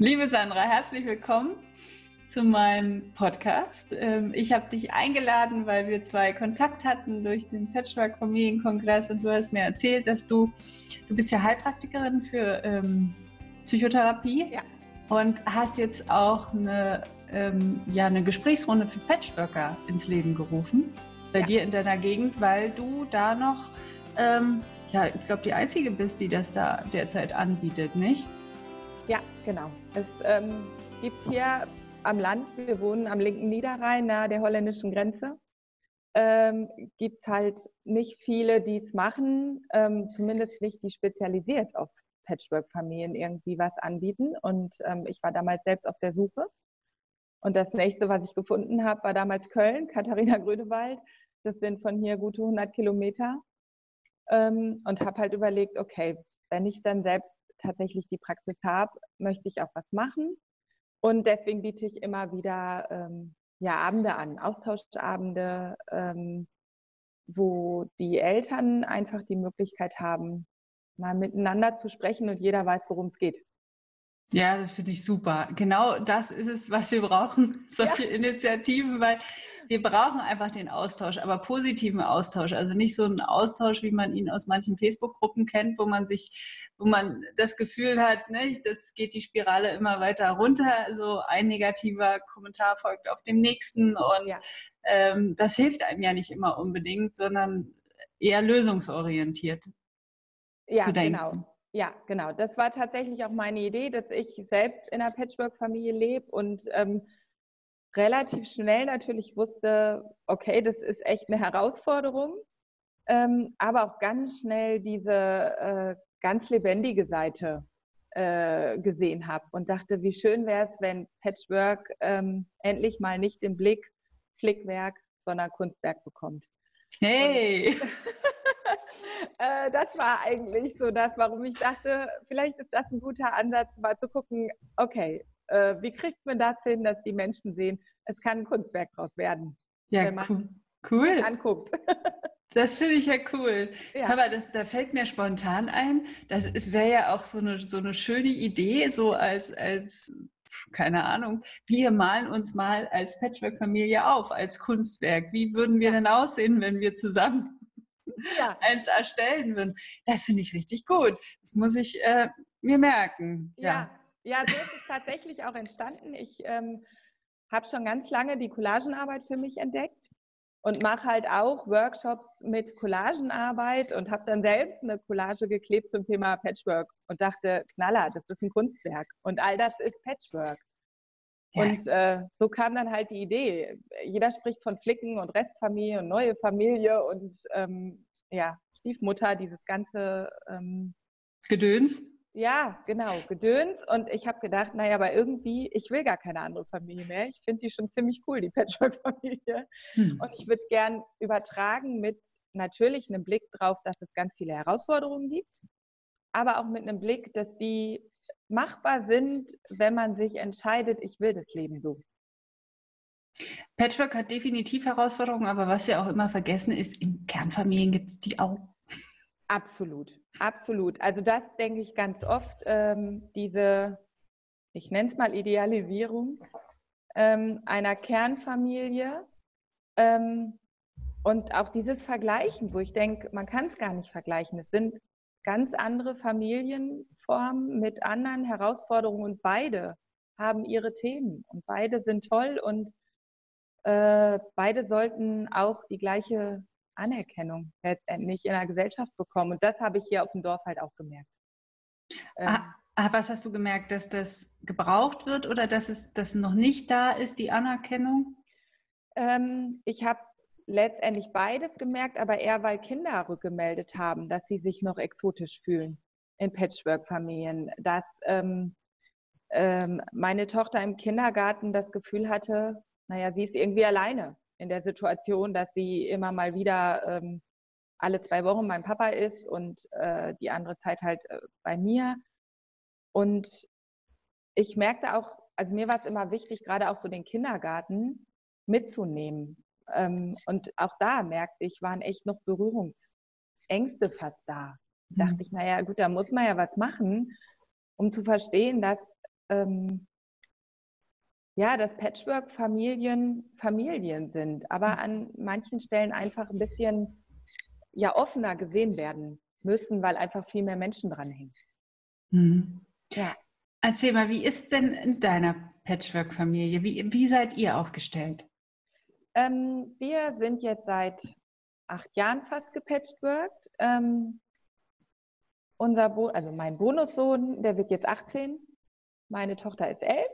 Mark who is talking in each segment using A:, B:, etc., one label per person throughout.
A: Liebe Sandra, herzlich willkommen zu meinem Podcast. Ähm, ich habe dich eingeladen, weil wir zwei Kontakt hatten durch den Patchwork Familienkongress und du hast mir erzählt, dass du, du bist ja Heilpraktikerin für ähm, Psychotherapie ja. und hast jetzt auch eine, ähm, ja, eine Gesprächsrunde für Patchworker ins Leben gerufen bei ja. dir in deiner Gegend, weil du da noch, ähm, ja, ich glaube, die Einzige bist, die das da derzeit anbietet, nicht?
B: Genau. Es ähm, gibt hier am Land, wir wohnen am linken Niederrhein, nahe der holländischen Grenze, ähm, gibt halt nicht viele, die es machen, ähm, zumindest nicht die spezialisiert auf Patchwork-Familien irgendwie was anbieten. Und ähm, ich war damals selbst auf der Suche. Und das nächste, was ich gefunden habe, war damals Köln, Katharina Grödewald. Das sind von hier gute 100 Kilometer. Ähm, und habe halt überlegt, okay, wenn ich dann selbst tatsächlich die Praxis habe, möchte ich auch was machen. Und deswegen biete ich immer wieder ähm, ja, Abende an, Austauschabende, ähm, wo die Eltern einfach die Möglichkeit haben, mal miteinander zu sprechen und jeder weiß, worum es geht.
A: Ja, das finde ich super. Genau das ist es, was wir brauchen, solche ja. Initiativen, weil wir brauchen einfach den Austausch, aber positiven Austausch. Also nicht so einen Austausch, wie man ihn aus manchen Facebook-Gruppen kennt, wo man sich, wo man das Gefühl hat, ne, das geht die Spirale immer weiter runter. So ein negativer Kommentar folgt auf dem nächsten und ja. ähm, das hilft einem ja nicht immer unbedingt, sondern eher lösungsorientiert
B: ja, zu denken. Genau. Ja, genau. Das war tatsächlich auch meine Idee, dass ich selbst in einer Patchwork-Familie lebe und ähm, relativ schnell natürlich wusste, okay, das ist echt eine Herausforderung, ähm, aber auch ganz schnell diese äh, ganz lebendige Seite äh, gesehen habe und dachte, wie schön wäre es, wenn Patchwork ähm, endlich mal nicht den Blick Flickwerk, sondern Kunstwerk bekommt.
A: Hey!
B: äh, das war eigentlich so das, warum ich dachte, vielleicht ist das ein guter Ansatz, mal zu gucken, okay, äh, wie kriegt man das hin, dass die Menschen sehen, es kann ein Kunstwerk draus werden.
A: Ja, wenn man cool. cool.
B: anguckt.
A: Das finde ich ja cool. Ja. Aber das, da fällt mir spontan ein, das wäre ja auch so eine, so eine schöne Idee, so als, als, keine Ahnung, wir malen uns mal als Patchwork-Familie auf, als Kunstwerk. Wie würden wir denn aussehen, wenn wir zusammen ja. eins erstellen würden. Das finde ich richtig gut. Das muss ich äh, mir merken.
B: Ja. ja, ja, so ist es tatsächlich auch entstanden. Ich ähm, habe schon ganz lange die Collagenarbeit für mich entdeckt und mache halt auch Workshops mit Collagenarbeit und habe dann selbst eine Collage geklebt zum Thema Patchwork und dachte, Knaller, das ist ein Kunstwerk und all das ist Patchwork. Ja. Und äh, so kam dann halt die Idee. Jeder spricht von Flicken und Restfamilie und neue Familie und ähm, ja, Stiefmutter, dieses ganze
A: ähm, Gedöns.
B: Ja, genau, Gedöns. Und ich habe gedacht, naja, aber irgendwie, ich will gar keine andere Familie mehr. Ich finde die schon ziemlich cool, die Patchwork-Familie. Hm. Und ich würde gern übertragen mit natürlich einem Blick drauf, dass es ganz viele Herausforderungen gibt, aber auch mit einem Blick, dass die machbar sind, wenn man sich entscheidet, ich will das Leben so.
A: Patchwork hat definitiv Herausforderungen, aber was wir auch immer vergessen ist, in Kernfamilien gibt es die auch.
B: Absolut, absolut. Also das denke ich ganz oft, ähm, diese, ich nenne es mal Idealisierung ähm, einer Kernfamilie ähm, und auch dieses Vergleichen, wo ich denke, man kann es gar nicht vergleichen. Es sind ganz andere Familienformen mit anderen Herausforderungen und beide haben ihre Themen und beide sind toll und äh, beide sollten auch die gleiche Anerkennung letztendlich in der Gesellschaft bekommen. Und das habe ich hier auf dem Dorf halt auch gemerkt.
A: Ähm, ah, ah, was hast du gemerkt, dass das gebraucht wird oder dass es das noch nicht da ist, die Anerkennung?
B: Ähm, ich habe letztendlich beides gemerkt, aber eher, weil Kinder rückgemeldet haben, dass sie sich noch exotisch fühlen in Patchwork-Familien. Dass ähm, ähm, meine Tochter im Kindergarten das Gefühl hatte, naja, sie ist irgendwie alleine in der Situation, dass sie immer mal wieder ähm, alle zwei Wochen beim Papa ist und äh, die andere Zeit halt äh, bei mir. Und ich merkte auch, also mir war es immer wichtig, gerade auch so den Kindergarten mitzunehmen. Ähm, und auch da merkte ich, waren echt noch Berührungsängste fast da. Mhm. Dachte ich, naja, gut, da muss man ja was machen, um zu verstehen, dass ähm, ja, dass Patchwork-Familien Familien sind, aber an manchen Stellen einfach ein bisschen ja, offener gesehen werden müssen, weil einfach viel mehr Menschen dranhängen.
A: Mhm. Ja. Erzähl mal, wie ist denn in deiner Patchwork-Familie? Wie, wie seid ihr aufgestellt?
B: Ähm, wir sind jetzt seit acht Jahren fast gepatchworked. Ähm, unser Bo also mein Bonussohn, der wird jetzt 18, meine Tochter ist 11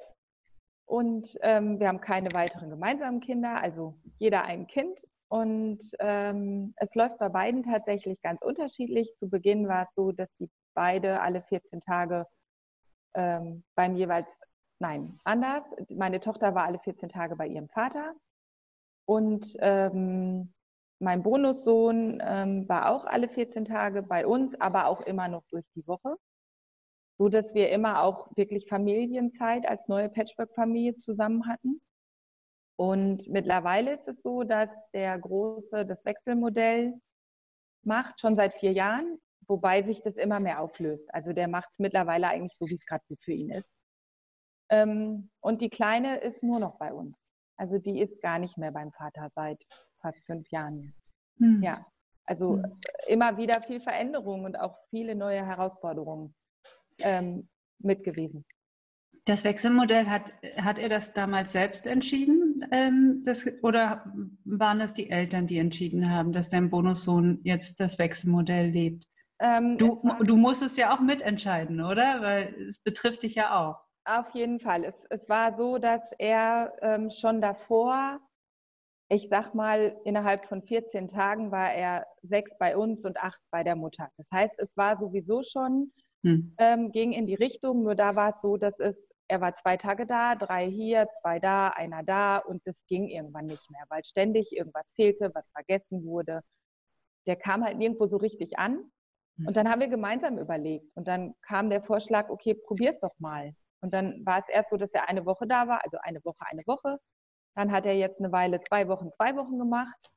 B: und ähm, wir haben keine weiteren gemeinsamen Kinder, also jeder ein Kind. Und ähm, es läuft bei beiden tatsächlich ganz unterschiedlich. Zu Beginn war es so, dass die beide alle 14 Tage ähm, beim jeweils, nein, anders. Meine Tochter war alle 14 Tage bei ihrem Vater und ähm, mein Bonussohn ähm, war auch alle 14 Tage bei uns, aber auch immer noch durch die Woche, so dass wir immer auch wirklich Familienzeit als neue Patchwork-Familie zusammen hatten. Und mittlerweile ist es so, dass der Große das Wechselmodell macht, schon seit vier Jahren, wobei sich das immer mehr auflöst. Also der macht es mittlerweile eigentlich so, wie es gerade für ihn ist. Ähm, und die Kleine ist nur noch bei uns. Also die ist gar nicht mehr beim Vater seit fast fünf Jahren. Hm. Ja, also hm. immer wieder viel Veränderung und auch viele neue Herausforderungen ähm, mit gewesen.
A: Das Wechselmodell, hat, hat er das damals selbst entschieden? Ähm, das, oder waren das die Eltern, die entschieden haben, dass dein Bonussohn jetzt das Wechselmodell lebt? Ähm, du, du musst es ja auch mitentscheiden, oder? Weil es betrifft dich ja auch.
B: Auf jeden Fall. Es, es war so, dass er ähm, schon davor, ich sag mal, innerhalb von 14 Tagen war er sechs bei uns und acht bei der Mutter. Das heißt, es war sowieso schon, hm. ähm, ging in die Richtung, nur da war es so, dass es, er war zwei Tage da, drei hier, zwei da, einer da und das ging irgendwann nicht mehr, weil ständig irgendwas fehlte, was vergessen wurde. Der kam halt nirgendwo so richtig an. Hm. Und dann haben wir gemeinsam überlegt. Und dann kam der Vorschlag, okay, probier's doch mal. Und dann war es erst so, dass er eine Woche da war, also eine Woche, eine Woche. Dann hat er jetzt eine Weile zwei Wochen, zwei Wochen gemacht.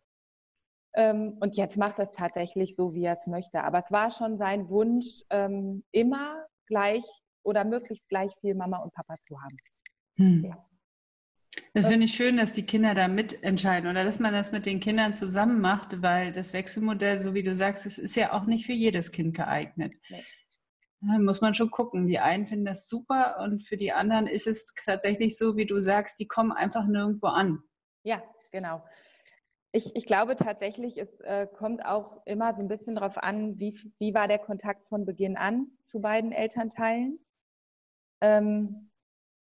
B: Ähm, und jetzt macht er es tatsächlich so, wie er es möchte. Aber es war schon sein Wunsch, ähm, immer gleich oder möglichst gleich viel Mama und Papa zu haben. Hm.
A: Ja. Das finde ich schön, dass die Kinder da mitentscheiden oder dass man das mit den Kindern zusammen macht, weil das Wechselmodell, so wie du sagst, es ist ja auch nicht für jedes Kind geeignet. Nee. Muss man schon gucken. Die einen finden das super und für die anderen ist es tatsächlich so, wie du sagst, die kommen einfach nirgendwo an.
B: Ja, genau. Ich, ich glaube tatsächlich, es äh, kommt auch immer so ein bisschen darauf an, wie, wie war der Kontakt von Beginn an zu beiden Elternteilen. Ähm,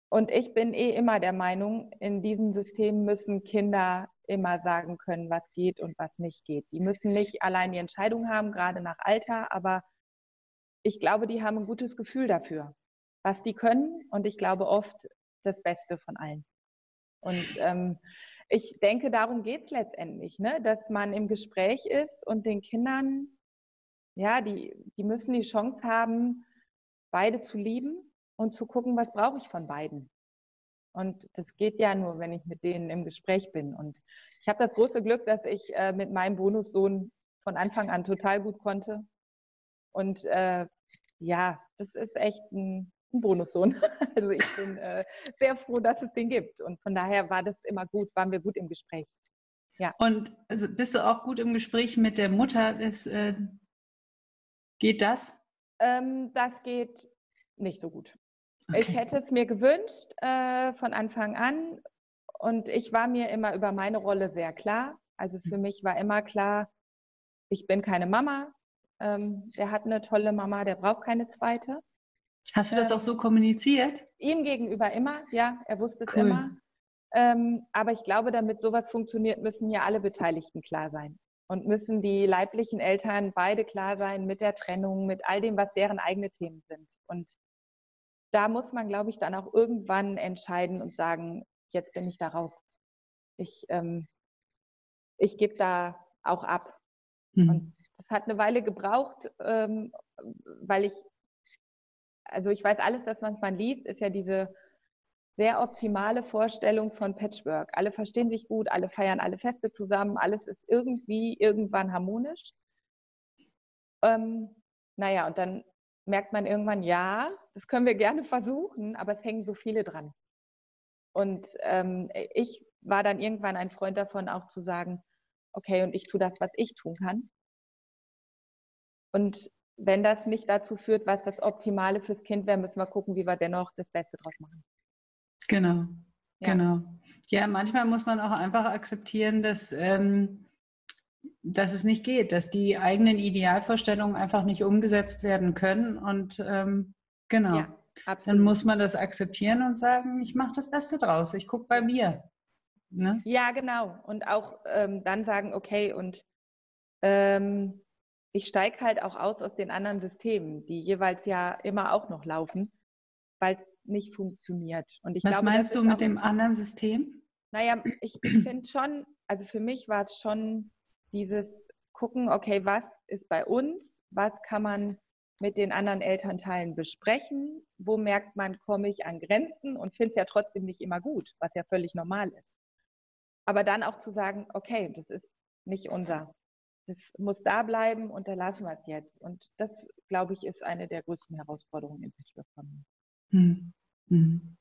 B: und ich bin eh immer der Meinung, in diesem System müssen Kinder immer sagen können, was geht und was nicht geht. Die müssen nicht allein die Entscheidung haben, gerade nach Alter, aber ich glaube, die haben ein gutes Gefühl dafür, was die können. Und ich glaube oft das Beste von allen. Und ähm, ich denke, darum geht es letztendlich, ne? dass man im Gespräch ist und den Kindern, ja, die, die müssen die Chance haben, beide zu lieben und zu gucken, was brauche ich von beiden. Und das geht ja nur, wenn ich mit denen im Gespräch bin. Und ich habe das große Glück, dass ich äh, mit meinem Bonussohn von Anfang an total gut konnte. Und äh, ja, das ist echt ein, ein Bonussohn. Also ich bin äh, sehr froh, dass es den gibt. Und von daher war das immer gut, waren wir gut im Gespräch.
A: Ja. Und also bist du auch gut im Gespräch mit der Mutter? Des, äh, geht das?
B: Ähm, das geht nicht so gut. Okay. Ich hätte es mir gewünscht äh, von Anfang an. Und ich war mir immer über meine Rolle sehr klar. Also für mich war immer klar, ich bin keine Mama, ähm, der hat eine tolle Mama, der braucht keine zweite.
A: Hast du das ähm, auch so kommuniziert?
B: Ihm gegenüber immer, ja, er wusste es cool. immer. Ähm, aber ich glaube, damit sowas funktioniert, müssen ja alle Beteiligten klar sein. Und müssen die leiblichen Eltern beide klar sein mit der Trennung, mit all dem, was deren eigene Themen sind. Und da muss man, glaube ich, dann auch irgendwann entscheiden und sagen, jetzt bin ich darauf. Ich, ähm, ich gebe da auch ab. Mhm. Und das hat eine Weile gebraucht, ähm, weil ich, also ich weiß, alles, das was man liest, ist ja diese sehr optimale Vorstellung von Patchwork. Alle verstehen sich gut, alle feiern alle Feste zusammen, alles ist irgendwie irgendwann harmonisch. Ähm, naja, und dann merkt man irgendwann, ja, das können wir gerne versuchen, aber es hängen so viele dran. Und ähm, ich war dann irgendwann ein Freund davon, auch zu sagen, okay, und ich tue das, was ich tun kann. Und wenn das nicht dazu führt, was das Optimale fürs Kind wäre, müssen wir gucken, wie wir dennoch das Beste draus machen.
A: Genau, ja. genau. Ja, manchmal muss man auch einfach akzeptieren, dass, ähm, dass es nicht geht, dass die eigenen Idealvorstellungen einfach nicht umgesetzt werden können. Und ähm, genau, ja, dann muss man das akzeptieren und sagen, ich mache das Beste draus, ich gucke bei mir.
B: Ne? Ja, genau. Und auch ähm, dann sagen, okay, und ähm, ich steige halt auch aus aus den anderen Systemen, die jeweils ja immer auch noch laufen, weil es nicht funktioniert.
A: Und ich Was glaube, meinst du mit dem anderen System?
B: Naja, ich, ich finde schon, also für mich war es schon dieses Gucken, okay, was ist bei uns, was kann man mit den anderen Elternteilen besprechen, wo merkt man, komme ich an Grenzen und finde es ja trotzdem nicht immer gut, was ja völlig normal ist. Aber dann auch zu sagen, okay, das ist nicht unser. Das muss da bleiben und da lassen wir es jetzt. Und das, glaube ich, ist eine der größten Herausforderungen im Patchwork-Familie.
A: Hm. Hm.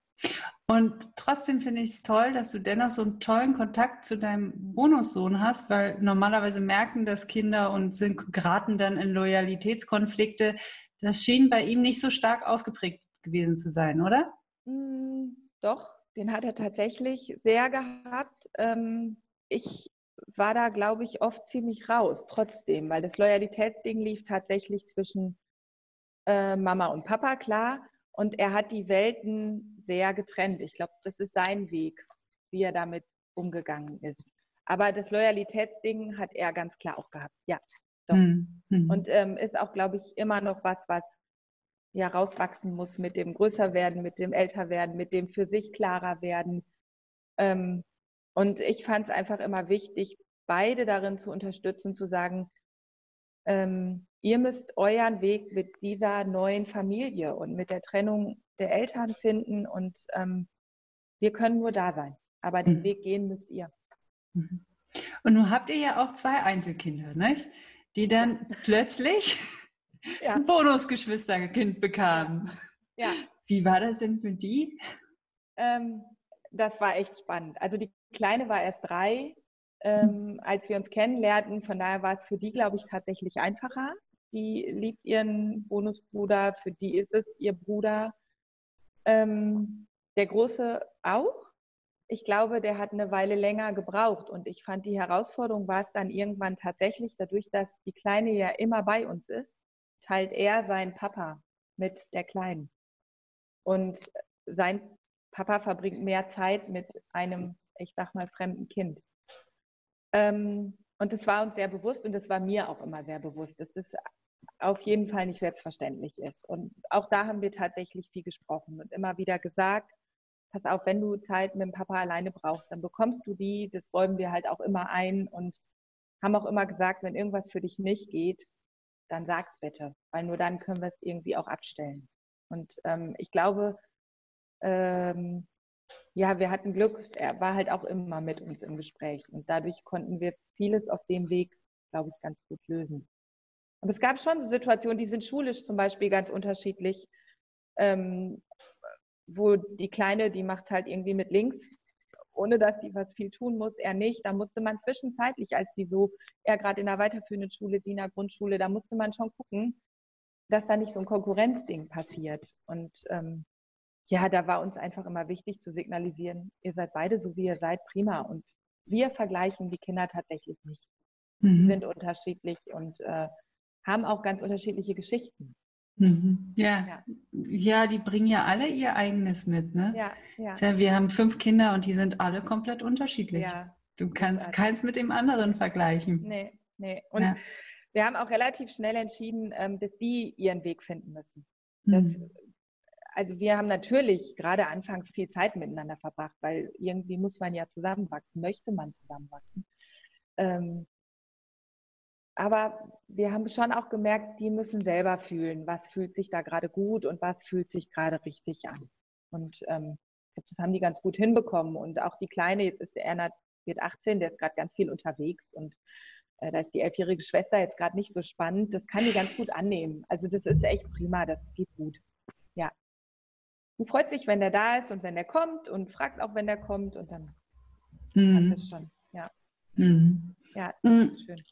A: Und trotzdem finde ich es toll, dass du dennoch so einen tollen Kontakt zu deinem Bonussohn hast, weil normalerweise merken das Kinder und sind, geraten dann in Loyalitätskonflikte. Das schien bei ihm nicht so stark ausgeprägt gewesen zu sein, oder?
B: Hm, doch, den hat er tatsächlich sehr gehabt. Ähm, ich war da, glaube ich, oft ziemlich raus, trotzdem, weil das Loyalitätsding lief tatsächlich zwischen äh, Mama und Papa, klar. Und er hat die Welten sehr getrennt. Ich glaube, das ist sein Weg, wie er damit umgegangen ist. Aber das Loyalitätsding hat er ganz klar auch gehabt. Ja, doch. Mhm. Und ähm, ist auch, glaube ich, immer noch was, was ja rauswachsen muss mit dem Größerwerden, mit dem Älterwerden, mit dem für sich klarer werden. Ähm, und ich fand es einfach immer wichtig, beide darin zu unterstützen, zu sagen, ähm, ihr müsst euren Weg mit dieser neuen Familie und mit der Trennung der Eltern finden und ähm, wir können nur da sein. Aber den mhm. Weg gehen müsst ihr.
A: Mhm. Und nun habt ihr ja auch zwei Einzelkinder, nicht? die dann plötzlich ja. ein Bonusgeschwisterkind bekamen. Ja. Wie war das denn für die?
B: Ähm, das war echt spannend. Also die Kleine war erst drei, ähm, als wir uns kennenlernten. Von daher war es für die, glaube ich, tatsächlich einfacher. Die liebt ihren Bonusbruder, für die ist es ihr Bruder. Ähm, der Große auch. Ich glaube, der hat eine Weile länger gebraucht und ich fand die Herausforderung war es dann irgendwann tatsächlich, dadurch, dass die Kleine ja immer bei uns ist, teilt er seinen Papa mit der Kleinen. Und sein Papa verbringt mehr Zeit mit einem, ich sag mal, fremden Kind. Ähm, und das war uns sehr bewusst und das war mir auch immer sehr bewusst, dass das auf jeden Fall nicht selbstverständlich ist. Und auch da haben wir tatsächlich viel gesprochen und immer wieder gesagt, pass auf, wenn du Zeit mit dem Papa alleine brauchst, dann bekommst du die, das räumen wir halt auch immer ein und haben auch immer gesagt, wenn irgendwas für dich nicht geht, dann sag's bitte, weil nur dann können wir es irgendwie auch abstellen. Und ähm, ich glaube, ähm, ja, wir hatten Glück. Er war halt auch immer mit uns im Gespräch und dadurch konnten wir vieles auf dem Weg, glaube ich, ganz gut lösen. Aber es gab schon Situationen, die sind schulisch zum Beispiel ganz unterschiedlich, ähm, wo die Kleine, die macht halt irgendwie mit links ohne dass die was viel tun muss, er nicht. Da musste man zwischenzeitlich, als die so, er gerade in der weiterführenden Schule, die in der Grundschule, da musste man schon gucken, dass da nicht so ein Konkurrenzding passiert. Und ähm, ja, da war uns einfach immer wichtig zu signalisieren, ihr seid beide so, wie ihr seid, prima. Und wir vergleichen die Kinder tatsächlich nicht. Mhm. Die sind unterschiedlich und äh, haben auch ganz unterschiedliche Geschichten.
A: Mhm. Ja. ja. ja, die bringen ja alle ihr eigenes mit. Ne? Ja, ja. Wir haben fünf Kinder und die sind alle komplett unterschiedlich. Ja. Du kannst keins mit dem anderen vergleichen.
B: Nee, nee. Und ja. wir haben auch relativ schnell entschieden, ähm, dass die ihren Weg finden müssen. Das, mhm. Also wir haben natürlich gerade anfangs viel Zeit miteinander verbracht, weil irgendwie muss man ja zusammenwachsen, möchte man zusammenwachsen. Ähm, aber wir haben schon auch gemerkt, die müssen selber fühlen, was fühlt sich da gerade gut und was fühlt sich gerade richtig an. Und ähm, das haben die ganz gut hinbekommen. Und auch die Kleine, jetzt ist der Ernst, wird 18, der ist gerade ganz viel unterwegs und äh, da ist die elfjährige Schwester jetzt gerade nicht so spannend. Das kann die ganz gut annehmen. Also das ist echt prima, das geht gut. Ja. Du freust dich, wenn der da ist und wenn der kommt und fragst auch, wenn der kommt und dann mhm. passt es schon. Ja. Mhm. Ja, das mhm. ist schön.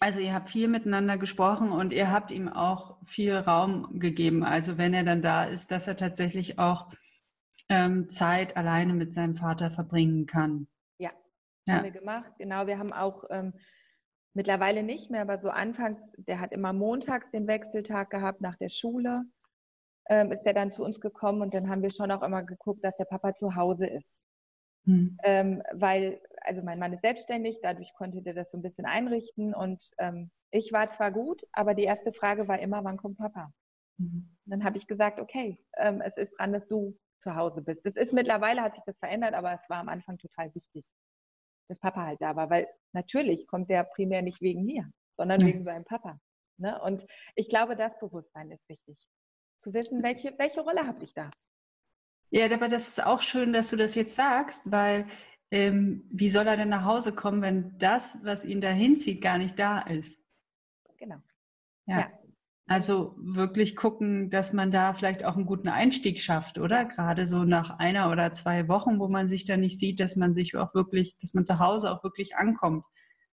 A: Also ihr habt viel miteinander gesprochen und ihr habt ihm auch viel Raum gegeben. Also wenn er dann da ist, dass er tatsächlich auch ähm, Zeit alleine mit seinem Vater verbringen kann.
B: Ja, ja. haben wir gemacht. Genau, wir haben auch ähm, mittlerweile nicht mehr, aber so anfangs, der hat immer montags den Wechseltag gehabt nach der Schule, ähm, ist er dann zu uns gekommen und dann haben wir schon auch immer geguckt, dass der Papa zu Hause ist. Hm. Ähm, weil, also mein Mann ist selbstständig, dadurch konnte der das so ein bisschen einrichten und ähm, ich war zwar gut, aber die erste Frage war immer, wann kommt Papa? Mhm. Dann habe ich gesagt, okay, ähm, es ist dran, dass du zu Hause bist. Das ist mittlerweile hat sich das verändert, aber es war am Anfang total wichtig, dass Papa halt da war, weil natürlich kommt der primär nicht wegen mir, sondern wegen seinem Papa. Ne? Und ich glaube, das Bewusstsein ist wichtig, zu wissen, welche, welche Rolle habe ich da.
A: Ja, aber das ist auch schön, dass du das jetzt sagst, weil ähm, wie soll er denn nach Hause kommen, wenn das, was ihn dahin zieht, gar nicht da ist?
B: Genau.
A: Ja. ja. Also wirklich gucken, dass man da vielleicht auch einen guten Einstieg schafft, oder? Gerade so nach einer oder zwei Wochen, wo man sich da nicht sieht, dass man sich auch wirklich, dass man zu Hause auch wirklich ankommt.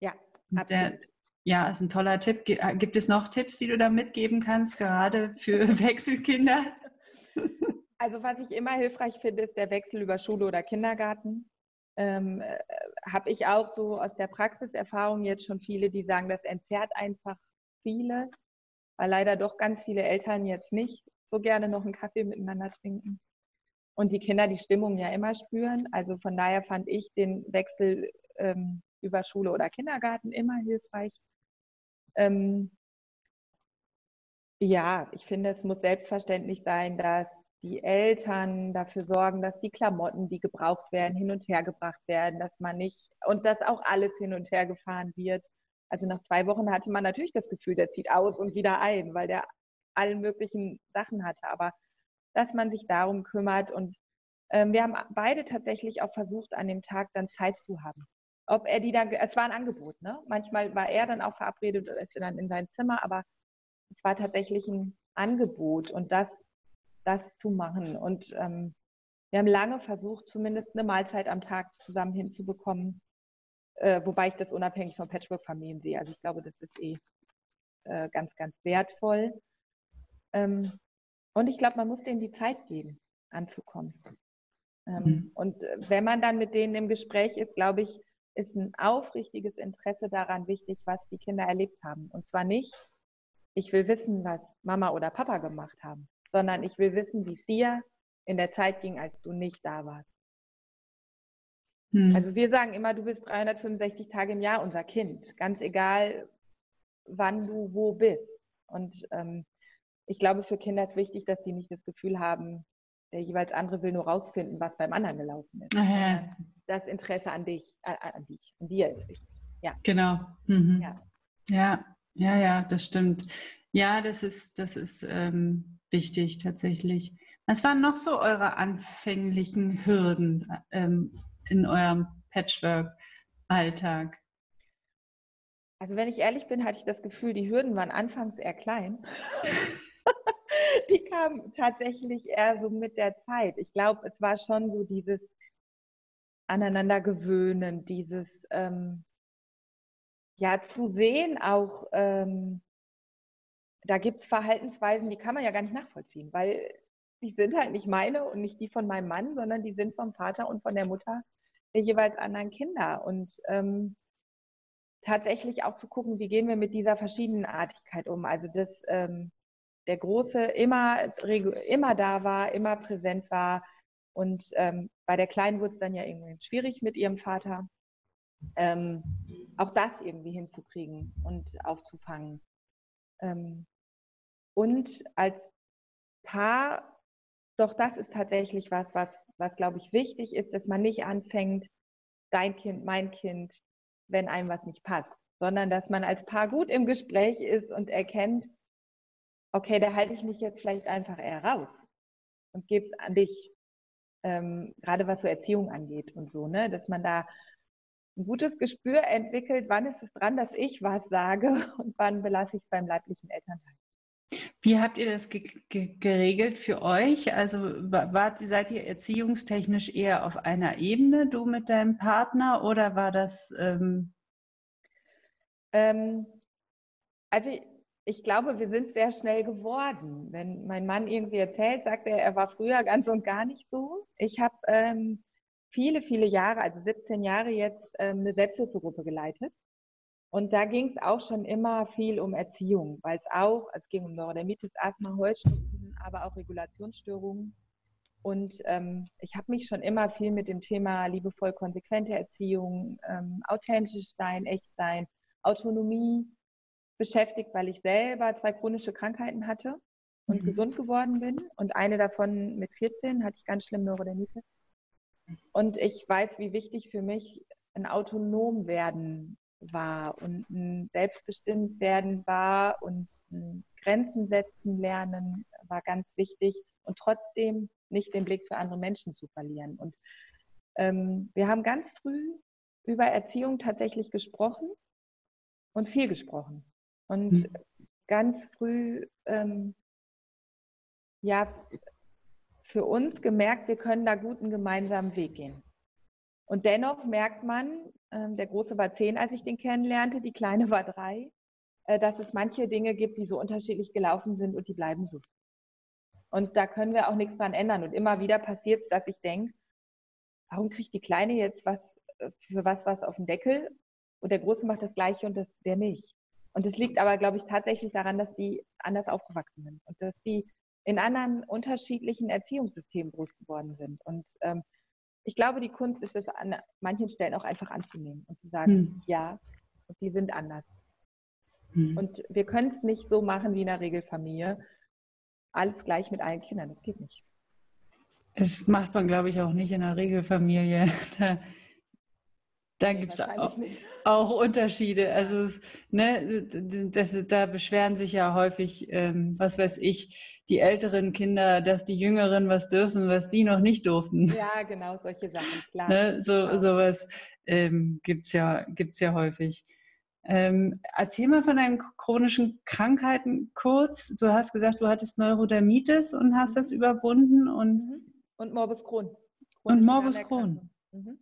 B: Ja,
A: absolut. Der, ja, ist ein toller Tipp. Äh, gibt es noch Tipps, die du da mitgeben kannst, gerade für Wechselkinder?
B: Also was ich immer hilfreich finde, ist der Wechsel über Schule oder Kindergarten. Ähm, äh, Habe ich auch so aus der Praxiserfahrung jetzt schon viele, die sagen, das entzerrt einfach vieles, weil leider doch ganz viele Eltern jetzt nicht so gerne noch einen Kaffee miteinander trinken. Und die Kinder die Stimmung ja immer spüren. Also von daher fand ich den Wechsel ähm, über Schule oder Kindergarten immer hilfreich. Ähm, ja, ich finde, es muss selbstverständlich sein, dass die Eltern dafür sorgen, dass die Klamotten, die gebraucht werden, hin und her gebracht werden, dass man nicht und dass auch alles hin und her gefahren wird. Also nach zwei Wochen hatte man natürlich das Gefühl, der zieht aus und wieder ein, weil der allen möglichen Sachen hatte. Aber dass man sich darum kümmert und ähm, wir haben beide tatsächlich auch versucht, an dem Tag dann Zeit zu haben. Ob er die dann, es war ein Angebot, ne? Manchmal war er dann auch verabredet und ist dann in sein Zimmer, aber es war tatsächlich ein Angebot und das das zu machen. Und ähm, wir haben lange versucht, zumindest eine Mahlzeit am Tag zusammen hinzubekommen, äh, wobei ich das unabhängig von Patchwork-Familien sehe. Also ich glaube, das ist eh äh, ganz, ganz wertvoll. Ähm, und ich glaube, man muss denen die Zeit geben, anzukommen. Ähm, mhm. Und wenn man dann mit denen im Gespräch ist, glaube ich, ist ein aufrichtiges Interesse daran wichtig, was die Kinder erlebt haben. Und zwar nicht, ich will wissen, was Mama oder Papa gemacht haben, sondern ich will wissen, wie es dir in der Zeit ging, als du nicht da warst. Hm. Also wir sagen immer, du bist 365 Tage im Jahr unser Kind, ganz egal, wann du wo bist. Und ähm, ich glaube, für Kinder ist wichtig, dass die nicht das Gefühl haben, der jeweils andere will nur rausfinden, was beim anderen gelaufen ist.
A: Aha.
B: Das Interesse an dich, äh, an dich, an dir ist wichtig.
A: Ja. Genau. Mhm. Ja. ja, ja, ja, das stimmt. Ja, das ist, das ist ähm, wichtig tatsächlich. Was waren noch so eure anfänglichen Hürden ähm, in eurem Patchwork-Alltag?
B: Also wenn ich ehrlich bin, hatte ich das Gefühl, die Hürden waren anfangs eher klein. die kamen tatsächlich eher so mit der Zeit. Ich glaube, es war schon so dieses Aneinandergewöhnen, dieses ähm, ja zu sehen auch, ähm, da gibt es Verhaltensweisen, die kann man ja gar nicht nachvollziehen, weil die sind halt nicht meine und nicht die von meinem Mann, sondern die sind vom Vater und von der Mutter der jeweils anderen Kinder. Und ähm, tatsächlich auch zu gucken, wie gehen wir mit dieser Verschiedenartigkeit um. Also dass ähm, der Große immer, immer da war, immer präsent war. Und ähm, bei der Kleinen wurde es dann ja irgendwie schwierig mit ihrem Vater. Ähm, auch das irgendwie hinzukriegen und aufzufangen. Ähm, und als Paar, doch das ist tatsächlich was, was, was glaube ich wichtig ist, dass man nicht anfängt, dein Kind, mein Kind, wenn einem was nicht passt, sondern dass man als Paar gut im Gespräch ist und erkennt, okay, da halte ich mich jetzt vielleicht einfach eher raus und gebe es an dich. Ähm, gerade was so Erziehung angeht und so, ne, dass man da ein gutes Gespür entwickelt, wann ist es dran, dass ich was sage und wann belasse ich es beim leiblichen Elternteil.
A: Wie habt ihr das ge ge geregelt für euch? Also wart, seid ihr erziehungstechnisch eher auf einer Ebene, du mit deinem Partner, oder war das? Ähm
B: ähm, also ich, glaube, wir sind sehr schnell geworden. Wenn mein Mann irgendwie erzählt, sagt er, er war früher ganz und gar nicht so. Ich habe ähm, viele, viele Jahre, also 17 Jahre jetzt, ähm, eine Selbsthilfegruppe geleitet. Und da ging es auch schon immer viel um Erziehung, weil es auch, es ging um Neurodermitis, Asthma, Heuschnupfen, aber auch Regulationsstörungen. Und ähm, ich habe mich schon immer viel mit dem Thema liebevoll konsequente Erziehung, ähm, authentisch sein, echt sein, Autonomie beschäftigt, weil ich selber zwei chronische Krankheiten hatte und mhm. gesund geworden bin. Und eine davon mit 14 hatte ich ganz schlimm Neurodermitis. Und ich weiß, wie wichtig für mich ein autonom werden war und ein selbstbestimmt werden war und Grenzen setzen lernen war ganz wichtig und trotzdem nicht den Blick für andere Menschen zu verlieren. Und ähm, wir haben ganz früh über Erziehung tatsächlich gesprochen und viel gesprochen. Und mhm. ganz früh, ähm, ja, für uns gemerkt, wir können da gut einen gemeinsamen Weg gehen. Und dennoch merkt man, äh, der Große war zehn, als ich den kennenlernte, die Kleine war drei, äh, dass es manche Dinge gibt, die so unterschiedlich gelaufen sind und die bleiben so. Und da können wir auch nichts dran ändern. Und immer wieder passiert es, dass ich denke, warum kriegt die Kleine jetzt was äh, für was was auf den Deckel und der Große macht das Gleiche und das, der nicht. Und das liegt aber, glaube ich, tatsächlich daran, dass die anders aufgewachsen sind und dass die in anderen unterschiedlichen Erziehungssystemen groß geworden sind. Und ähm, ich glaube, die Kunst ist es an manchen Stellen auch einfach anzunehmen und zu sagen, hm. ja, die sind anders. Hm. Und wir können es nicht so machen wie in einer Regelfamilie. Alles gleich mit allen Kindern, das geht nicht.
A: Das macht man, glaube ich, auch nicht in einer Regelfamilie. Da, da gibt es auch, auch, Unterschiede. Also ne, das, da beschweren sich ja häufig, ähm, was weiß ich, die älteren Kinder, dass die Jüngeren was dürfen, was die noch nicht durften.
B: Ja, genau, solche Sachen, klar.
A: Ne, so, genau. Sowas ähm, gibt es ja, gibt's ja häufig. Ähm, erzähl mal von deinen chronischen Krankheiten kurz. Du hast gesagt, du hattest Neurodermitis und hast mhm. das überwunden und
B: mhm. und Morbus Crohn.
A: Und Morbus Crohn. Mhm.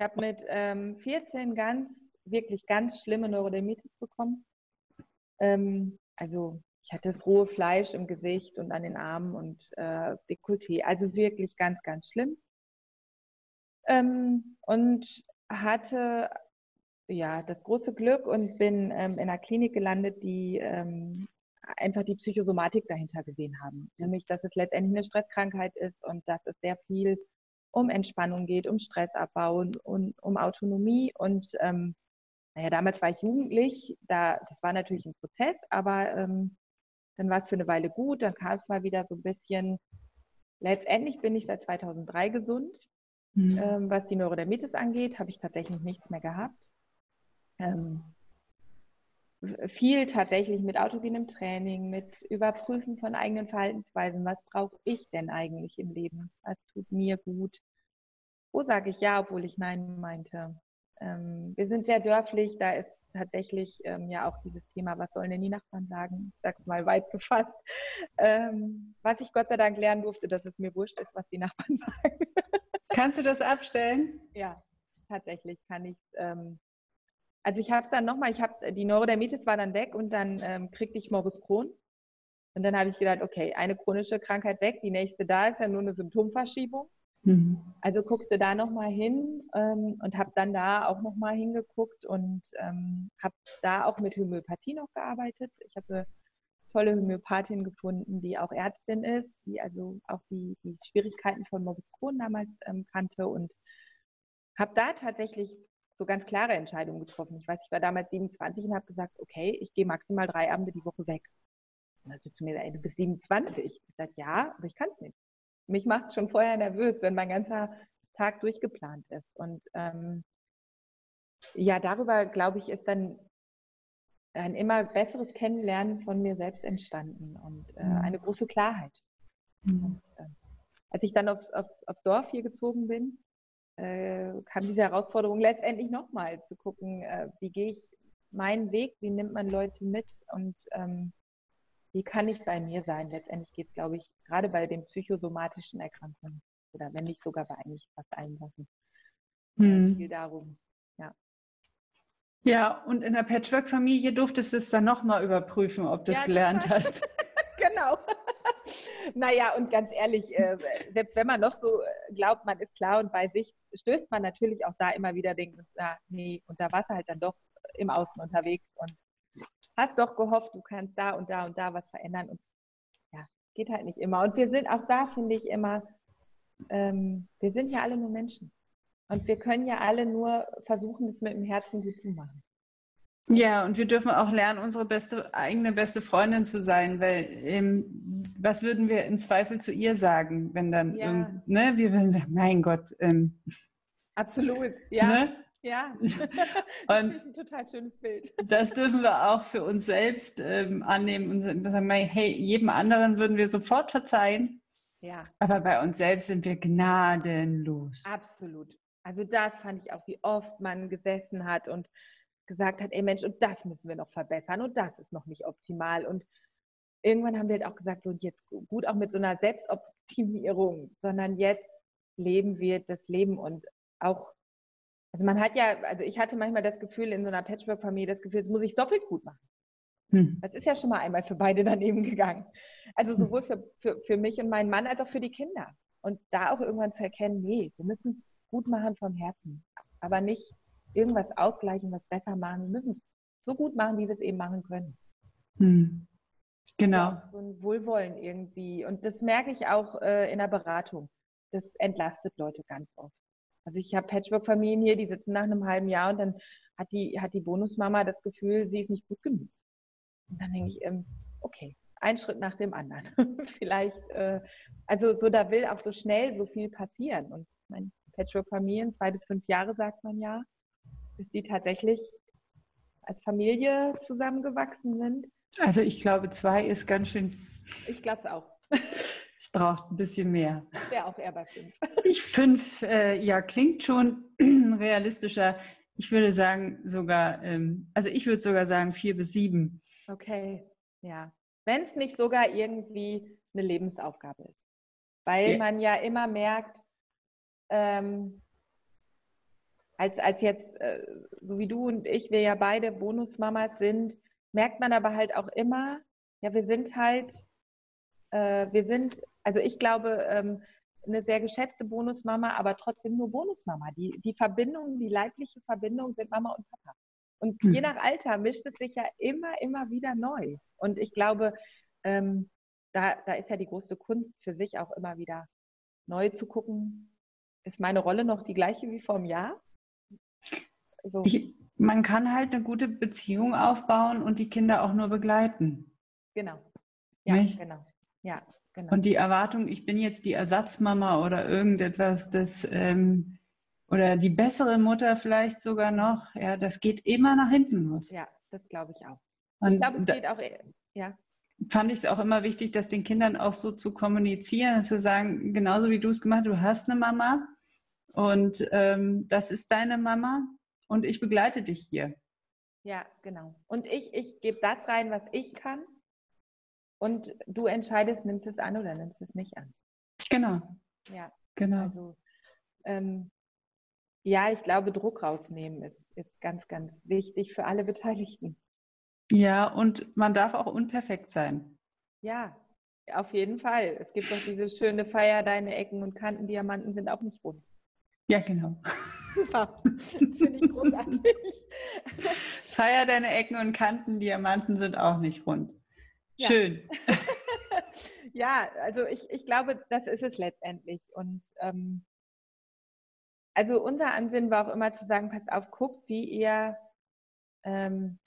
B: Ich habe mit ähm, 14 ganz, wirklich ganz schlimme Neurodermitis bekommen. Ähm, also ich hatte das rohe Fleisch im Gesicht und an den Armen und äh, Dekolleté. Also wirklich ganz, ganz schlimm. Ähm, und hatte ja das große Glück und bin ähm, in einer Klinik gelandet, die ähm, einfach die Psychosomatik dahinter gesehen haben. Nämlich, dass es letztendlich eine Stresskrankheit ist und dass es sehr viel um Entspannung geht, um Stressabbau und, und um Autonomie. Und ähm, naja, damals war ich jugendlich, da, das war natürlich ein Prozess, aber ähm, dann war es für eine Weile gut, dann kam es mal wieder so ein bisschen. Letztendlich bin ich seit 2003 gesund. Mhm. Ähm, was die Neurodermitis angeht, habe ich tatsächlich nichts mehr gehabt. Ähm, viel tatsächlich mit autogenem Training, mit Überprüfen von eigenen Verhaltensweisen. Was brauche ich denn eigentlich im Leben? Was tut mir gut? Wo sage ich ja, obwohl ich nein meinte? Ähm, wir sind sehr dörflich, da ist tatsächlich ähm, ja auch dieses Thema, was sollen denn die Nachbarn sagen? Ich sag's mal weit gefasst. Ähm, was ich Gott sei Dank lernen durfte, dass es mir wurscht ist, was die Nachbarn sagen.
A: Kannst du das abstellen?
B: Ja, tatsächlich kann ich ähm, also ich habe es dann nochmal, ich habe, die Neurodermitis war dann weg und dann ähm, kriegte ich Morbus Crohn. Und dann habe ich gedacht, okay, eine chronische Krankheit weg, die nächste da ist ja nur eine Symptomverschiebung. Mhm. Also guckst du da nochmal hin ähm, und habe dann da auch nochmal hingeguckt und ähm, habe da auch mit Homöopathie noch gearbeitet. Ich habe eine tolle Homöopathin gefunden, die auch Ärztin ist, die also auch die, die Schwierigkeiten von Morbus Crohn damals ähm, kannte und habe da tatsächlich so ganz klare Entscheidungen getroffen. Ich weiß, ich war damals 27 und habe gesagt, okay, ich gehe maximal drei Abende die Woche weg. Und also zu mir, ey, du bist 27. Ich sage, ja, aber ich kann es nicht. Mich macht es schon vorher nervös, wenn mein ganzer Tag durchgeplant ist. Und ähm, ja, darüber, glaube ich, ist dann ein immer besseres Kennenlernen von mir selbst entstanden und äh, mhm. eine große Klarheit. Mhm. Und, äh, als ich dann aufs, auf, aufs Dorf hier gezogen bin, äh, kam diese Herausforderung letztendlich nochmal zu gucken, äh, wie gehe ich meinen Weg, wie nimmt man Leute mit und ähm, wie kann ich bei mir sein? Letztendlich geht es, glaube ich, gerade bei den psychosomatischen Erkrankungen oder wenn nicht sogar bei eigentlich fast allen Sachen, hm. viel darum. Ja.
A: Ja, und in der Patchwork-Familie durftest du es dann nochmal überprüfen, ob du es ja, gelernt hast.
B: genau. Naja, und ganz ehrlich, äh, selbst wenn man noch so äh, glaubt, man ist klar und bei sich, stößt man natürlich auch da immer wieder denken, ah, nee, und da warst du halt dann doch im Außen unterwegs und hast doch gehofft, du kannst da und da und da was verändern. Und ja, geht halt nicht immer. Und wir sind auch da, finde ich immer, ähm, wir sind ja alle nur Menschen. Und wir können ja alle nur versuchen, das mit dem Herzen gut zu machen.
A: Ja, und wir dürfen auch lernen, unsere beste, eigene beste Freundin zu sein, weil ähm, was würden wir im Zweifel zu ihr sagen, wenn dann, ja. irgend, ne, wir würden sagen, mein Gott. Ähm,
B: Absolut, ja. Ne? Ja, und ein total schönes Bild.
A: Das dürfen wir auch für uns selbst ähm, annehmen und sagen, hey, jedem anderen würden wir sofort verzeihen. Ja. Aber bei uns selbst sind wir gnadenlos.
B: Absolut. Also das fand ich auch, wie oft man gesessen hat und gesagt hat, ey Mensch, und das müssen wir noch verbessern und das ist noch nicht optimal. Und irgendwann haben wir halt auch gesagt, so jetzt gut auch mit so einer Selbstoptimierung, sondern jetzt leben wir das Leben und auch also man hat ja, also ich hatte manchmal das Gefühl in so einer Patchwork-Familie, das Gefühl, das muss ich doppelt gut machen. Hm. Das ist ja schon mal einmal für beide daneben gegangen. Also hm. sowohl für, für, für mich und meinen Mann als auch für die Kinder. Und da auch irgendwann zu erkennen, nee, wir müssen es gut machen vom Herzen. Aber nicht irgendwas ausgleichen, was besser machen. Wir müssen es so gut machen, wie wir es eben machen können.
A: Hm. Genau.
B: So ein Wohlwollen irgendwie. Und das merke ich auch äh, in der Beratung. Das entlastet Leute ganz oft. Also ich habe Patchwork-Familien hier, die sitzen nach einem halben Jahr und dann hat die, hat die Bonusmama das Gefühl, sie ist nicht gut genug. Und dann denke ich, ähm, okay, ein Schritt nach dem anderen. Vielleicht, äh, also so da will auch so schnell so viel passieren. Und mein Patchwork-Familien, zwei bis fünf Jahre sagt man ja, bis die tatsächlich als Familie zusammengewachsen sind.
A: Also ich glaube, zwei ist ganz schön.
B: Ich glaube es auch.
A: Es braucht ein bisschen mehr.
B: Wäre auch eher bei fünf.
A: Ich fünf, äh, ja, klingt schon realistischer. Ich würde sagen sogar, ähm, also ich würde sogar sagen vier bis sieben.
B: Okay, ja. Wenn es nicht sogar irgendwie eine Lebensaufgabe ist. Weil ja. man ja immer merkt, ähm, als, als jetzt, äh, so wie du und ich, wir ja beide Bonusmamas sind, merkt man aber halt auch immer, ja, wir sind halt, äh, wir sind also ich glaube, ähm, eine sehr geschätzte Bonusmama, aber trotzdem nur Bonusmama. Die, die Verbindung, die leibliche Verbindung sind Mama und Papa. Und hm. je nach Alter mischt es sich ja immer, immer wieder neu. Und ich glaube, ähm, da, da ist ja die große Kunst für sich auch immer wieder neu zu gucken, ist meine Rolle noch die gleiche wie vor einem Jahr?
A: So. Ich, man kann halt eine gute Beziehung aufbauen und die Kinder auch nur begleiten.
B: Genau. Ja, genau. Ja,
A: Genau. Und die Erwartung, ich bin jetzt die Ersatzmama oder irgendetwas, das ähm, oder die bessere Mutter vielleicht sogar noch, ja, das geht immer nach hinten los.
B: Ja, das glaube ich auch.
A: Und ich glaube, es geht auch, ja. Fand ich es auch immer wichtig, das den Kindern auch so zu kommunizieren, zu sagen, genauso wie du es gemacht hast, du hast eine Mama und ähm, das ist deine Mama und ich begleite dich hier.
B: Ja, genau. Und ich, ich gebe das rein, was ich kann und du entscheidest, nimmst es an oder nimmst es nicht an.
A: Genau.
B: Ja, genau. Also, ähm, ja, ich glaube, Druck rausnehmen ist, ist ganz, ganz wichtig für alle Beteiligten.
A: Ja, und man darf auch unperfekt sein.
B: Ja, auf jeden Fall. Es gibt doch diese schöne Feier, deine Ecken und Kanten, Diamanten sind auch nicht rund.
A: Ja, genau. Super. Finde ich großartig. Feier deine Ecken und Kanten, Diamanten sind auch nicht rund. Schön.
B: ja, also ich, ich glaube, das ist es letztendlich. Und ähm, also unser Ansinnen war auch immer zu sagen, passt auf, guckt, wie ihr ähm,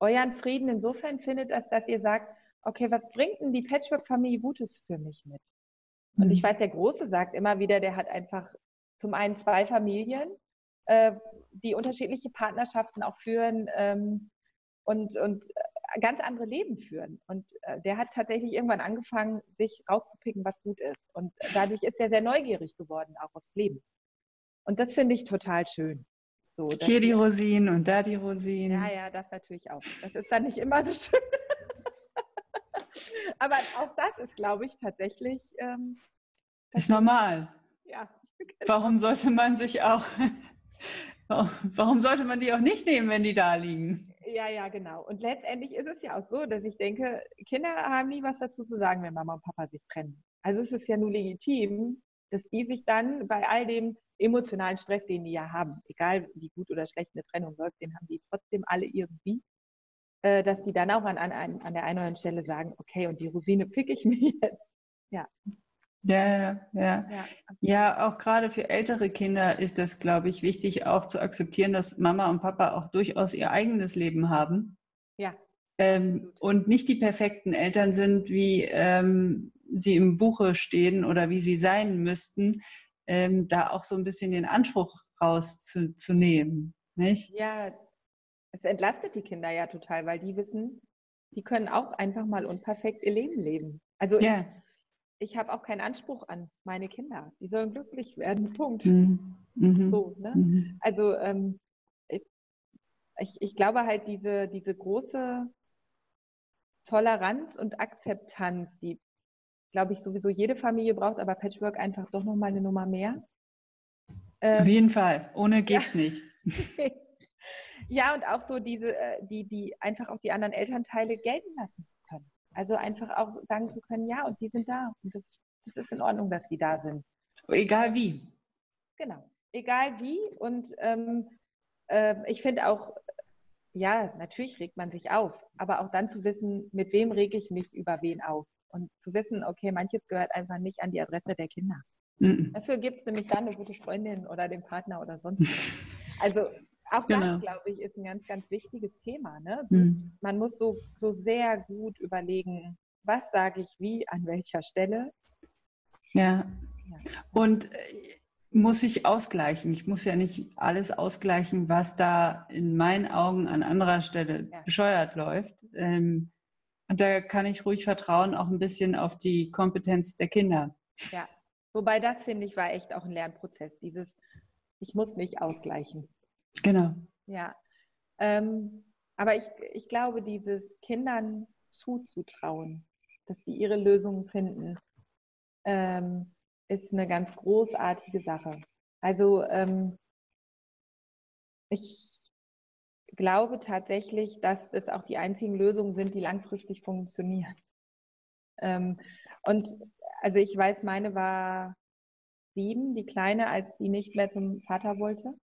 B: euren Frieden insofern findet, als dass ihr sagt, okay, was bringt denn die Patchwork-Familie Gutes für mich mit? Und ich mhm. weiß, der Große sagt immer wieder, der hat einfach zum einen zwei Familien, äh, die unterschiedliche Partnerschaften auch führen ähm, und, und ganz andere Leben führen. Und äh, der hat tatsächlich irgendwann angefangen, sich rauszupicken, was gut ist. Und dadurch ist er sehr neugierig geworden, auch aufs Leben. Und das finde ich total schön.
A: So, Hier die Rosinen und da die Rosinen.
B: Ja, ja, das natürlich auch. Das ist dann nicht immer so schön. Aber auch das ist, glaube ich, tatsächlich. Ähm,
A: ist normal. Ja. Warum sollte man sich auch, warum sollte man die auch nicht nehmen, wenn die da liegen?
B: Ja, ja, genau. Und letztendlich ist es ja auch so, dass ich denke, Kinder haben nie was dazu zu sagen, wenn Mama und Papa sich trennen. Also es ist ja nur legitim, dass die sich dann bei all dem emotionalen Stress, den die ja haben, egal wie gut oder schlecht eine Trennung läuft, den haben die trotzdem alle irgendwie, äh, dass die dann auch an, an, an der einen oder anderen Stelle sagen, okay, und die Rosine pick ich mir jetzt. Ja.
A: Ja, ja, ja. Ja, auch gerade für ältere Kinder ist das, glaube ich, wichtig, auch zu akzeptieren, dass Mama und Papa auch durchaus ihr eigenes Leben haben.
B: Ja.
A: Ähm, und nicht die perfekten Eltern sind, wie ähm, sie im Buche stehen oder wie sie sein müssten, ähm, da auch so ein bisschen den Anspruch rauszunehmen. Nicht?
B: Ja, es entlastet die Kinder ja total, weil die wissen, die können auch einfach mal unperfekt ihr Leben leben. Also ja. ich, ich habe auch keinen Anspruch an meine Kinder. Die sollen glücklich werden. Punkt. Mhm. mhm. So, ne? Mhm. Also ähm, ich, ich glaube halt diese, diese große Toleranz und Akzeptanz, die glaube ich, sowieso jede Familie braucht, aber Patchwork einfach doch nochmal eine Nummer mehr.
A: Ähm, Auf jeden Fall. Ohne geht's ja. nicht.
B: ja, und auch so diese, äh, die, die einfach auch die anderen Elternteile gelten lassen. Also einfach auch sagen zu können, ja, und die sind da. Und das, das ist in Ordnung, dass die da sind.
A: Egal wie.
B: Genau. Egal wie. Und ähm, äh, ich finde auch, ja, natürlich regt man sich auf, aber auch dann zu wissen, mit wem rege ich mich über wen auf. Und zu wissen, okay, manches gehört einfach nicht an die Adresse der Kinder. Mhm. Dafür gibt es nämlich dann eine gute Freundin oder den Partner oder sonst was. Also auch genau. das, glaube ich, ist ein ganz, ganz wichtiges Thema. Ne? Mhm. Man muss so, so sehr gut überlegen, was sage ich wie, an welcher Stelle.
A: Ja. Und äh, muss ich ausgleichen. Ich muss ja nicht alles ausgleichen, was da in meinen Augen an anderer Stelle ja. bescheuert läuft. Ähm, und da kann ich ruhig vertrauen, auch ein bisschen auf die Kompetenz der Kinder.
B: Ja, wobei das, finde ich, war echt auch ein Lernprozess. Dieses, ich muss nicht ausgleichen.
A: Genau.
B: Ja. Ähm, aber ich, ich glaube, dieses Kindern zuzutrauen, dass sie ihre Lösungen finden, ähm, ist eine ganz großartige Sache. Also ähm, ich glaube tatsächlich, dass das auch die einzigen Lösungen sind, die langfristig funktionieren. Ähm, und also ich weiß, meine war sieben, die Kleine, als die nicht mehr zum Vater wollte.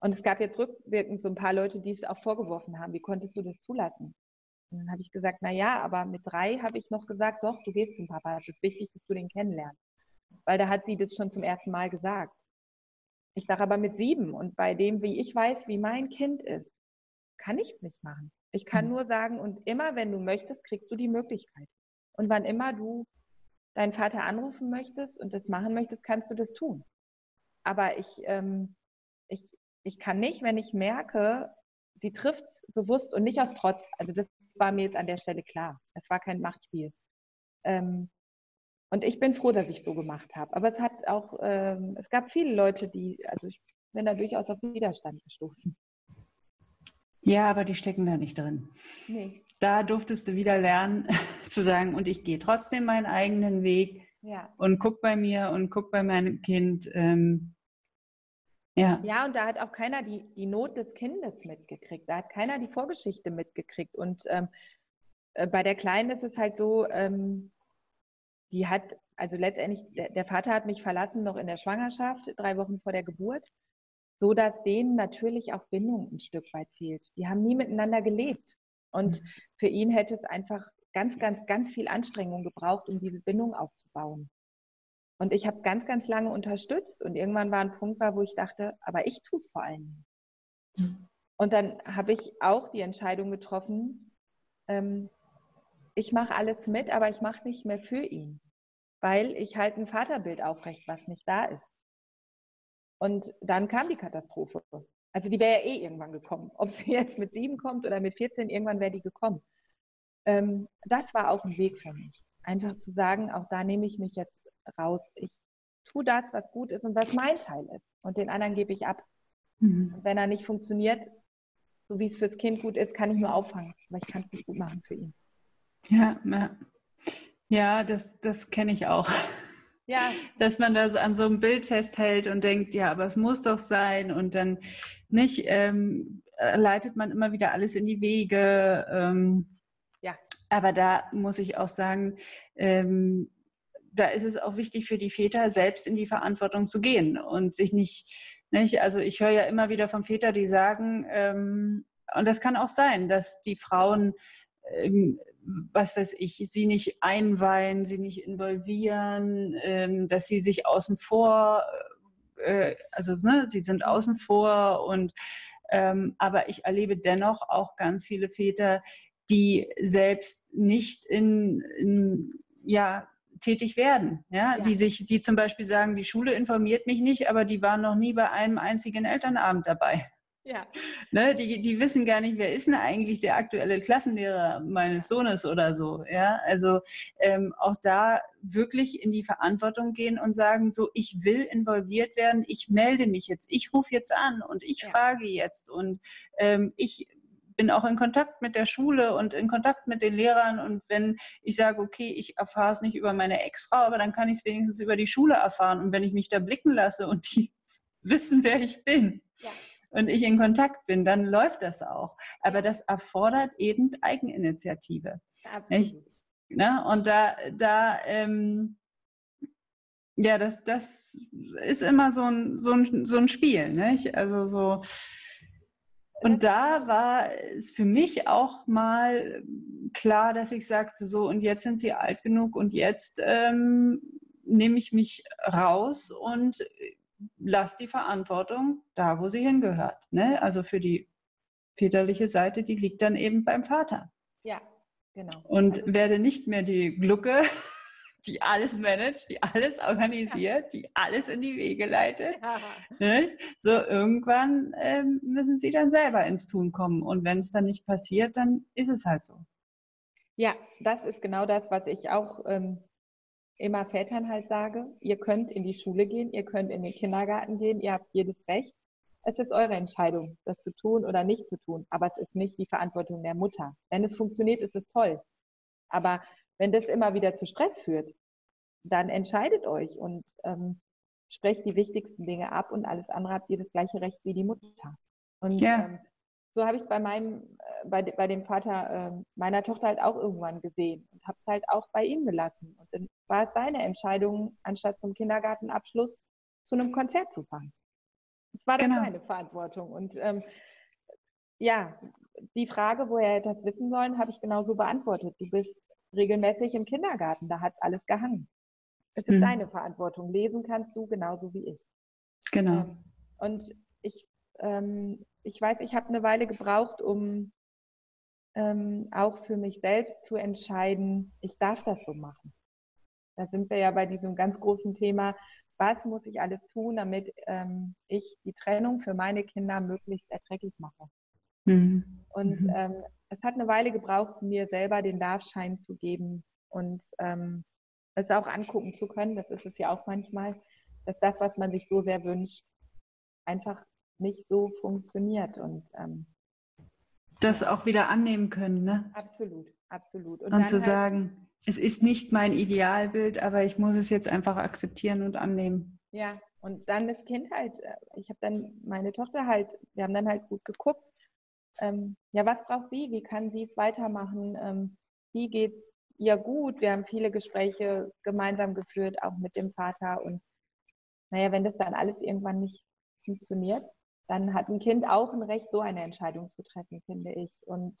B: Und es gab jetzt rückwirkend so ein paar Leute, die es auch vorgeworfen haben. Wie konntest du das zulassen? Und dann habe ich gesagt, na ja, aber mit drei habe ich noch gesagt, doch, du gehst zum Papa. Es ist wichtig, dass du den kennenlernst. Weil da hat sie das schon zum ersten Mal gesagt. Ich sage aber mit sieben und bei dem, wie ich weiß, wie mein Kind ist, kann ich es nicht machen. Ich kann mhm. nur sagen, und immer, wenn du möchtest, kriegst du die Möglichkeit. Und wann immer du deinen Vater anrufen möchtest und das machen möchtest, kannst du das tun. Aber ich, ähm, ich, ich kann nicht, wenn ich merke, sie trifft es bewusst und nicht auf Trotz. Also das war mir jetzt an der Stelle klar. Es war kein Machtspiel. Ähm, und ich bin froh, dass ich so gemacht habe. Aber es hat auch, ähm, es gab viele Leute, die, also ich bin da durchaus auf Widerstand gestoßen.
A: Ja, aber die stecken da nicht drin. Nee. Da durftest du wieder lernen zu sagen, und ich gehe trotzdem meinen eigenen Weg ja. und guck bei mir und guck bei meinem Kind. Ähm,
B: ja. ja, und da hat auch keiner die, die Not des Kindes mitgekriegt. Da hat keiner die Vorgeschichte mitgekriegt. Und ähm, äh, bei der Kleinen ist es halt so, ähm, die hat, also letztendlich, der, der, Vater hat mich verlassen noch in der Schwangerschaft, drei Wochen vor der Geburt, so dass denen natürlich auch Bindung ein Stück weit fehlt. Die haben nie miteinander gelebt. Und mhm. für ihn hätte es einfach ganz, ganz, ganz viel Anstrengung gebraucht, um diese Bindung aufzubauen. Und ich habe es ganz, ganz lange unterstützt und irgendwann war ein Punkt, wo ich dachte, aber ich tue es vor allen Dingen. Mhm. Und dann habe ich auch die Entscheidung getroffen, ähm, ich mache alles mit, aber ich mache nicht mehr für ihn, weil ich halt ein Vaterbild aufrecht, was nicht da ist. Und dann kam die Katastrophe. Also die wäre ja eh irgendwann gekommen. Ob sie jetzt mit sieben kommt oder mit 14, irgendwann wäre die gekommen. Ähm, das war auch ein Weg für mich. Einfach zu sagen, auch da nehme ich mich jetzt raus. Ich tue das, was gut ist und was mein Teil ist. Und den anderen gebe ich ab. Mhm. Und wenn er nicht funktioniert, so wie es fürs Kind gut ist, kann ich nur auffangen, aber ich kann es nicht gut machen für ihn.
A: Ja, ja. ja das, das kenne ich auch. Ja. Dass man das an so einem Bild festhält und denkt, ja, aber es muss doch sein und dann nicht ähm, leitet man immer wieder alles in die Wege. Ähm, ja. Aber da muss ich auch sagen, ähm, da ist es auch wichtig für die Väter, selbst in die Verantwortung zu gehen und sich nicht, nicht also ich höre ja immer wieder von Vätern, die sagen, ähm, und das kann auch sein, dass die Frauen ähm, was weiß ich, sie nicht einweihen, sie nicht involvieren, ähm, dass sie sich außen vor, äh, also ne, sie sind außen vor und ähm, aber ich erlebe dennoch auch ganz viele Väter, die selbst nicht in, in ja, tätig werden, ja? ja? die sich, die zum Beispiel sagen, die Schule informiert mich nicht, aber die waren noch nie bei einem einzigen Elternabend dabei. Ja. Ne, die, die wissen gar nicht, wer ist denn eigentlich der aktuelle Klassenlehrer meines Sohnes oder so. Ja, also ähm, auch da wirklich in die Verantwortung gehen und sagen, so, ich will involviert werden, ich melde mich jetzt, ich rufe jetzt an und ich ja. frage jetzt und ähm, ich bin auch in Kontakt mit der Schule und in Kontakt mit den Lehrern. Und wenn ich sage, okay, ich erfahre es nicht über meine Ex-Frau, aber dann kann ich es wenigstens über die Schule erfahren. Und wenn ich mich da blicken lasse und die wissen, wer ich bin, ja und ich in Kontakt bin, dann läuft das auch. Aber das erfordert eben Eigeninitiative. Ne? Und da, da ähm, ja, das, das ist immer so ein, so ein, so ein Spiel. Nicht? Also so. Und da war es für mich auch mal klar, dass ich sagte, so, und jetzt sind sie alt genug und jetzt ähm, nehme ich mich raus und lass die Verantwortung da, wo sie hingehört. Ne? Also für die väterliche Seite, die liegt dann eben beim Vater.
B: Ja, genau.
A: Und also, werde nicht mehr die Glucke, die alles managt, die alles organisiert, die alles in die Wege leitet. Ja. So irgendwann ähm, müssen sie dann selber ins Tun kommen. Und wenn es dann nicht passiert, dann ist es halt so.
B: Ja, das ist genau das, was ich auch ähm, immer Vätern halt sage, ihr könnt in die Schule gehen, ihr könnt in den Kindergarten gehen, ihr habt jedes Recht. Es ist eure Entscheidung, das zu tun oder nicht zu tun, aber es ist nicht die Verantwortung der Mutter. Wenn es funktioniert, ist es toll. Aber wenn das immer wieder zu Stress führt, dann entscheidet euch und ähm, sprecht die wichtigsten Dinge ab und alles andere habt ihr das gleiche Recht wie die Mutter. Und ja. ähm, so habe ich es bei meinem, äh, bei, bei dem Vater äh, meiner Tochter halt auch irgendwann gesehen und habe es halt auch bei ihm gelassen. Und dann war es seine Entscheidung, anstatt zum Kindergartenabschluss zu einem Konzert zu fahren. Das war dann genau. seine Verantwortung. Und ähm, ja, die Frage, woher er das wissen sollen, habe ich genauso beantwortet. Du bist regelmäßig im Kindergarten, da hat alles gehangen. Es ist mhm. deine Verantwortung. Lesen kannst du genauso wie ich.
A: Genau. Ähm,
B: und ich ähm, ich weiß, ich habe eine Weile gebraucht, um ähm, auch für mich selbst zu entscheiden, ich darf das so machen. Da sind wir ja bei diesem ganz großen Thema, was muss ich alles tun, damit ähm, ich die Trennung für meine Kinder möglichst erträglich mache. Mhm. Und mhm. Ähm, es hat eine Weile gebraucht, mir selber den Darfschein zu geben und ähm, es auch angucken zu können, das ist es ja auch manchmal, dass das, was man sich so sehr wünscht, einfach nicht so funktioniert. Und ähm,
A: das auch wieder annehmen können, ne?
B: Absolut, absolut.
A: Und, und zu halt, sagen, es ist nicht mein Idealbild, aber ich muss es jetzt einfach akzeptieren und annehmen.
B: Ja, und dann das Kind halt, äh, ich habe dann meine Tochter halt, wir haben dann halt gut geguckt, ähm, ja, was braucht sie, wie kann sie es weitermachen, ähm, wie geht es ihr gut, wir haben viele Gespräche gemeinsam geführt, auch mit dem Vater und naja, wenn das dann alles irgendwann nicht funktioniert, dann hat ein Kind auch ein Recht, so eine Entscheidung zu treffen, finde ich. Und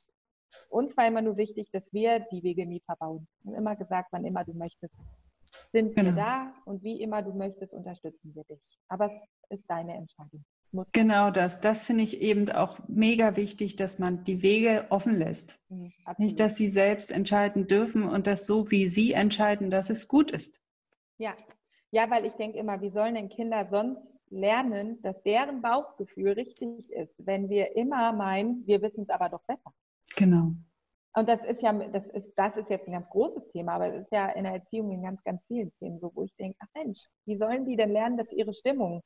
B: uns war immer nur wichtig, dass wir die Wege nie verbauen. Wir haben immer gesagt, wann immer du möchtest, sind genau. wir da und wie immer du möchtest, unterstützen wir dich. Aber es ist deine Entscheidung.
A: Genau das. Das finde ich eben auch mega wichtig, dass man die Wege offen lässt. Mhm, Nicht, dass sie selbst entscheiden dürfen und das so, wie sie entscheiden, dass es gut ist.
B: Ja, ja, weil ich denke immer, wie sollen denn Kinder sonst lernen, dass deren Bauchgefühl richtig ist, wenn wir immer meinen, wir wissen es aber doch besser.
A: Genau.
B: Und das ist ja, das ist, das ist jetzt ein ganz großes Thema, aber es ist ja in der Erziehung in ganz, ganz vielen Themen so, wo ich denke, ach Mensch, wie sollen die denn lernen, dass ihre Stimmung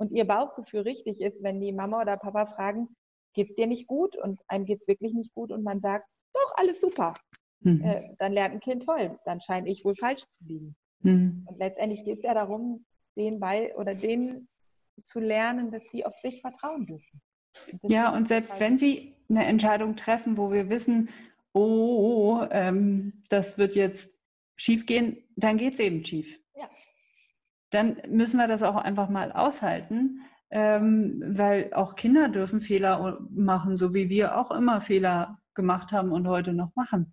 B: und ihr Bauchgefühl richtig ist, wenn die Mama oder Papa fragen, geht's dir nicht gut? Und einem geht's wirklich nicht gut und man sagt, doch, alles super. Mhm. Äh, dann lernt ein Kind toll, dann scheine ich wohl falsch zu liegen. Mhm. Und letztendlich geht es ja darum, denen bei oder denen zu lernen, dass sie auf sich vertrauen dürfen.
A: Und ja, und selbst wenn sie eine Entscheidung treffen, wo wir wissen, oh, ähm, das wird jetzt schief gehen, dann geht es eben schief. Dann müssen wir das auch einfach mal aushalten, ähm, weil auch Kinder dürfen Fehler machen, so wie wir auch immer Fehler gemacht haben und heute noch machen.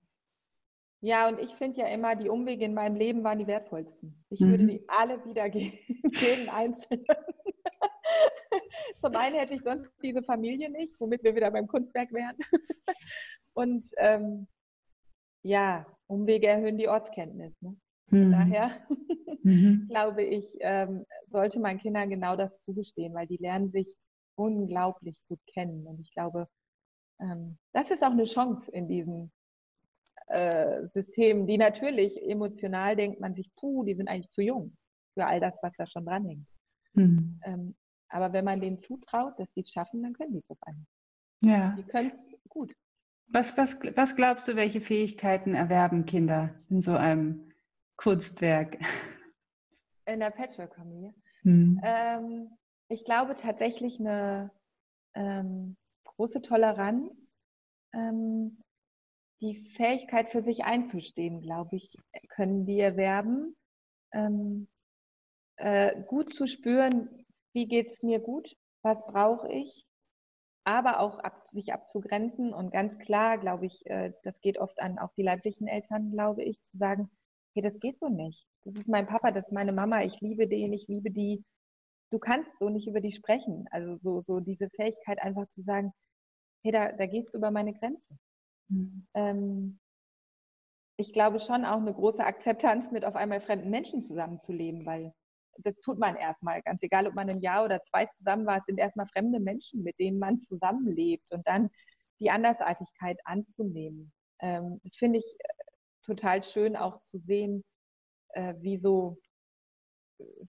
B: Ja, und ich finde ja immer, die Umwege in meinem Leben waren die wertvollsten. Ich mhm. würde die alle wieder gehen, jeden einzelnen. Zum einen hätte ich sonst diese Familie nicht, womit wir wieder beim Kunstwerk wären. Und ähm, ja, Umwege erhöhen die Ortskenntnis. Ne? Mhm. Daher mhm. glaube ich, ähm, sollte man Kindern genau das zugestehen, weil die lernen sich unglaublich gut kennen. Und ich glaube, ähm, das ist auch eine Chance in diesen äh, Systemen, die natürlich emotional denkt man sich, puh, die sind eigentlich zu jung für all das, was da schon dranhängt. Mhm. Ähm, aber wenn man denen zutraut, dass die es schaffen, dann können die es auf einmal.
A: Ja.
B: Die können es gut.
A: Was, was, was glaubst du, welche Fähigkeiten erwerben Kinder in so einem Kunstwerk?
B: In der Patchwork-Familie? Mhm. Ähm, ich glaube tatsächlich eine ähm, große Toleranz, ähm, die Fähigkeit für sich einzustehen, glaube ich, können die erwerben. Ähm, äh, gut zu spüren, wie geht es mir gut, was brauche ich, aber auch ab, sich abzugrenzen und ganz klar, glaube ich, äh, das geht oft an auch die leiblichen Eltern, glaube ich, zu sagen, hey, das geht so nicht. Das ist mein Papa, das ist meine Mama, ich liebe den, ich liebe die. Du kannst so nicht über die sprechen. Also so, so diese Fähigkeit einfach zu sagen, hey, da, da gehst du über meine Grenze. Mhm. Ähm, ich glaube schon auch eine große Akzeptanz mit auf einmal fremden Menschen zusammenzuleben, weil das tut man erstmal, ganz egal, ob man ein Jahr oder zwei zusammen war, es sind erstmal fremde Menschen, mit denen man zusammenlebt und dann die Andersartigkeit anzunehmen. Ähm, das finde ich total schön auch zu sehen, äh, wie so,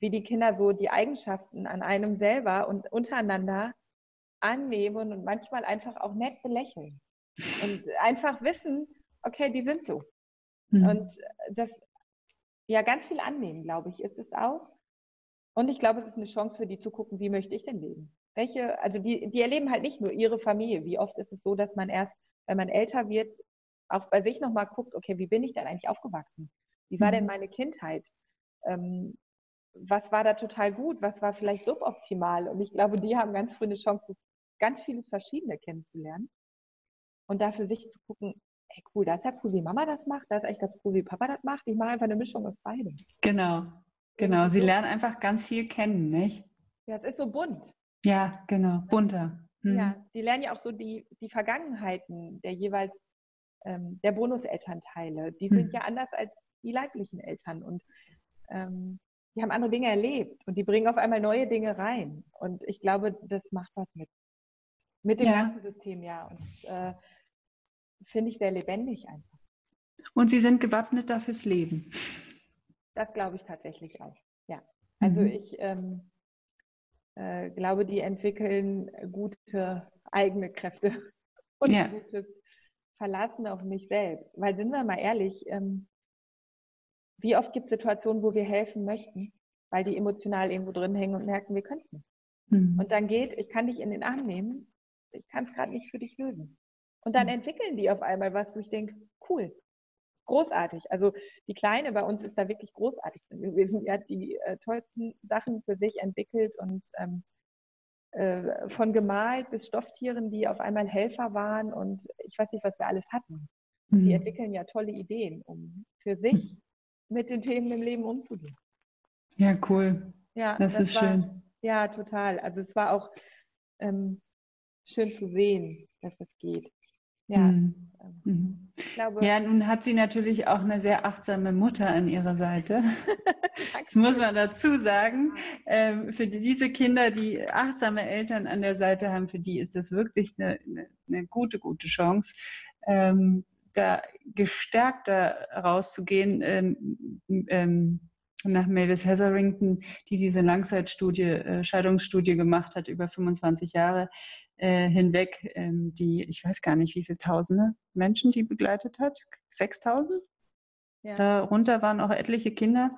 B: wie die Kinder so die Eigenschaften an einem selber und untereinander annehmen und manchmal einfach auch nett belächeln und einfach wissen, okay, die sind so. Mhm. Und das ja ganz viel annehmen, glaube ich, ist es auch. Und ich glaube, es ist eine Chance für die zu gucken, wie möchte ich denn leben? Welche, also die, die erleben halt nicht nur ihre Familie. Wie oft ist es so, dass man erst, wenn man älter wird, auch bei sich nochmal guckt, okay, wie bin ich denn eigentlich aufgewachsen? Wie war denn mhm. meine Kindheit? Ähm, was war da total gut? Was war vielleicht suboptimal? Und ich glaube, die haben ganz früh eine Chance, ganz vieles Verschiedene kennenzulernen. Und da für sich zu gucken, hey cool, das ist ja cool, wie Mama das macht, das ist echt ganz cool, wie Papa das macht. Ich mache einfach eine Mischung aus beidem.
A: Genau. Genau, sie lernen einfach ganz viel kennen, nicht?
B: Ja, es ist so bunt.
A: Ja, genau, bunter.
B: Hm. Ja, die lernen ja auch so die, die Vergangenheiten der jeweils ähm, der Bonuselternteile. Die sind hm. ja anders als die leiblichen Eltern und ähm, die haben andere Dinge erlebt und die bringen auf einmal neue Dinge rein. Und ich glaube, das macht was mit. Mit dem ja. ganzen System, ja. Und das äh, finde ich sehr lebendig einfach.
A: Und sie sind gewappnet fürs Leben.
B: Das glaube ich tatsächlich auch. Ja. Also mhm. ich ähm, äh, glaube, die entwickeln gute eigene Kräfte und ja. gutes Verlassen auf mich selbst. Weil sind wir mal ehrlich, ähm, wie oft gibt es Situationen, wo wir helfen möchten, weil die emotional irgendwo drin hängen und merken, wir können es nicht. Mhm. Und dann geht, ich kann dich in den Arm nehmen, ich kann es gerade nicht für dich lösen. Und dann mhm. entwickeln die auf einmal was, wo ich denke, cool, großartig. Also die Kleine bei uns ist da wirklich großartig gewesen. Die hat die äh, tollsten Sachen für sich entwickelt und ähm, äh, von gemalt bis Stofftieren, die auf einmal Helfer waren und ich weiß nicht, was wir alles hatten. Mhm. Die entwickeln ja tolle Ideen, um für sich mit den Themen im Leben umzugehen.
A: Ja, cool. Ja, das, das ist
B: war,
A: schön.
B: Ja, total. Also es war auch ähm, schön zu sehen, dass es geht. Ja. Mhm.
A: mhm. Glaube, ja, nun hat sie natürlich auch eine sehr achtsame Mutter an ihrer Seite. das muss man dazu sagen. Ähm, für diese Kinder, die achtsame Eltern an der Seite haben, für die ist das wirklich eine, eine, eine gute, gute Chance. Ähm, da gestärkter rauszugehen. Ähm, ähm, nach Mavis Hetherington, die diese Langzeitstudie, äh, Scheidungsstudie gemacht hat über 25 Jahre äh, hinweg, ähm, die, ich weiß gar nicht, wie viele Tausende Menschen die begleitet hat, 6000? Ja. Darunter waren auch etliche Kinder.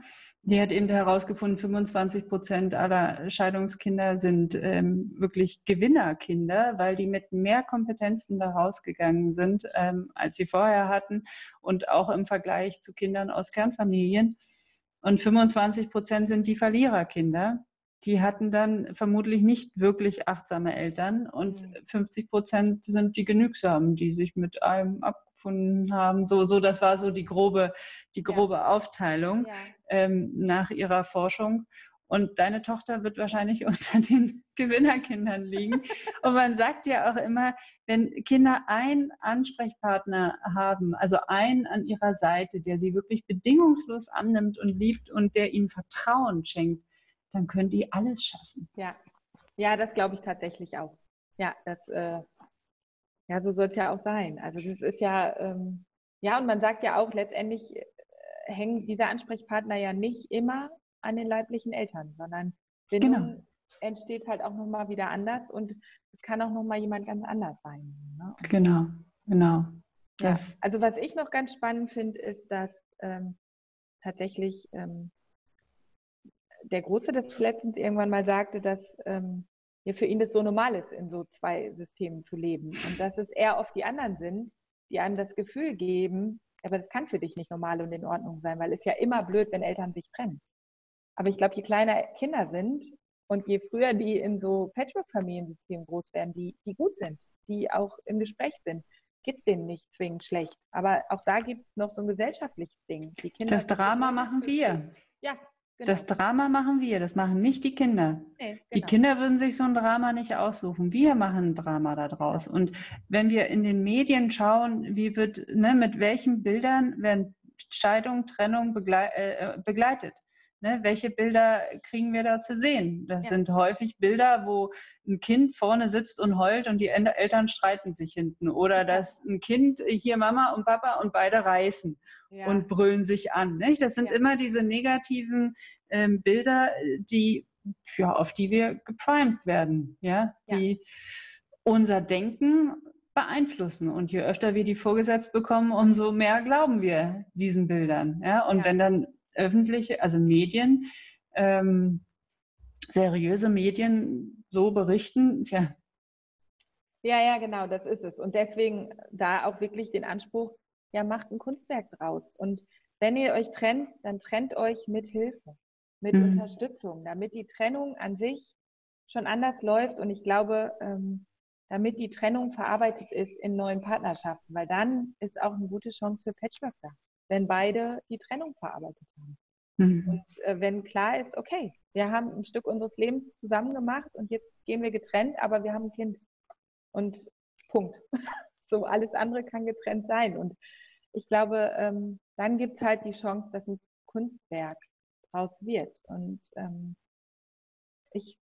A: Die hat eben herausgefunden, 25 Prozent aller Scheidungskinder sind ähm, wirklich Gewinnerkinder, weil die mit mehr Kompetenzen da rausgegangen sind, ähm, als sie vorher hatten und auch im Vergleich zu Kindern aus Kernfamilien. Und 25 Prozent sind die Verliererkinder. Die hatten dann vermutlich nicht wirklich achtsame Eltern und 50 mhm. Prozent sind die Genügsamen, die sich mit allem abgefunden haben. So, so das war so die grobe, die grobe ja. Aufteilung ja. Ähm, nach ihrer Forschung. Und deine Tochter wird wahrscheinlich unter den Gewinnerkindern liegen. Und man sagt ja auch immer, wenn Kinder einen Ansprechpartner haben, also einen an ihrer Seite, der sie wirklich bedingungslos annimmt und liebt und der ihnen Vertrauen schenkt, dann können die alles schaffen.
B: Ja, ja, das glaube ich tatsächlich auch. Ja, das, äh, ja, so soll es ja auch sein. Also das ist ja, ähm, ja, und man sagt ja auch, letztendlich äh, hängen diese Ansprechpartner ja nicht immer an den leiblichen Eltern, sondern Bindung genau. entsteht halt auch nochmal wieder anders und es kann auch nochmal jemand ganz anders sein.
A: Ne? Genau, genau.
B: Ja, also was ich noch ganz spannend finde, ist, dass ähm, tatsächlich ähm, der Große des letztens irgendwann mal sagte, dass ähm, ja, für ihn das so normal ist, in so zwei Systemen zu leben und dass es eher oft die anderen sind, die einem das Gefühl geben, aber das kann für dich nicht normal und in Ordnung sein, weil es ja immer blöd, wenn Eltern sich trennen. Aber ich glaube, je kleiner Kinder sind und je früher die in so Patchwork-Familiensystemen groß werden, die, die gut sind, die auch im Gespräch sind, geht es denen nicht zwingend schlecht. Aber auch da gibt es noch so ein gesellschaftliches Ding.
A: Die Kinder das Drama machen wir. Ja. Genau. Das Drama machen wir, das machen nicht die Kinder. Nee, genau. Die Kinder würden sich so ein Drama nicht aussuchen. Wir machen ein Drama daraus. Und wenn wir in den Medien schauen, wie wird, ne, mit welchen Bildern werden Scheidung, Trennung begle äh, begleitet? Ne, welche Bilder kriegen wir da zu sehen? Das ja. sind häufig Bilder, wo ein Kind vorne sitzt und heult und die Eltern streiten sich hinten. Oder dass ein Kind hier Mama und Papa und beide reißen ja. und brüllen sich an. Nicht? Das sind ja. immer diese negativen ähm, Bilder, die, ja, auf die wir geprimed werden, ja, die unser Denken beeinflussen. Und je öfter wir die vorgesetzt bekommen, umso mehr glauben wir diesen Bildern. Ja? Und wenn dann öffentliche, also Medien, ähm, seriöse Medien so berichten, tja.
B: Ja, ja, genau, das ist es. Und deswegen da auch wirklich den Anspruch, ja, macht ein Kunstwerk draus. Und wenn ihr euch trennt, dann trennt euch mit Hilfe, mit mhm. Unterstützung, damit die Trennung an sich schon anders läuft. Und ich glaube, ähm, damit die Trennung verarbeitet ist in neuen Partnerschaften, weil dann ist auch eine gute Chance für Patchwork da wenn beide die Trennung verarbeitet haben. Mhm. Und äh, wenn klar ist, okay, wir haben ein Stück unseres Lebens zusammen gemacht und jetzt gehen wir getrennt, aber wir haben ein Kind. Und Punkt. so alles andere kann getrennt sein. Und ich glaube, ähm, dann gibt es halt die Chance, dass ein Kunstwerk draus wird. Und ähm, ich,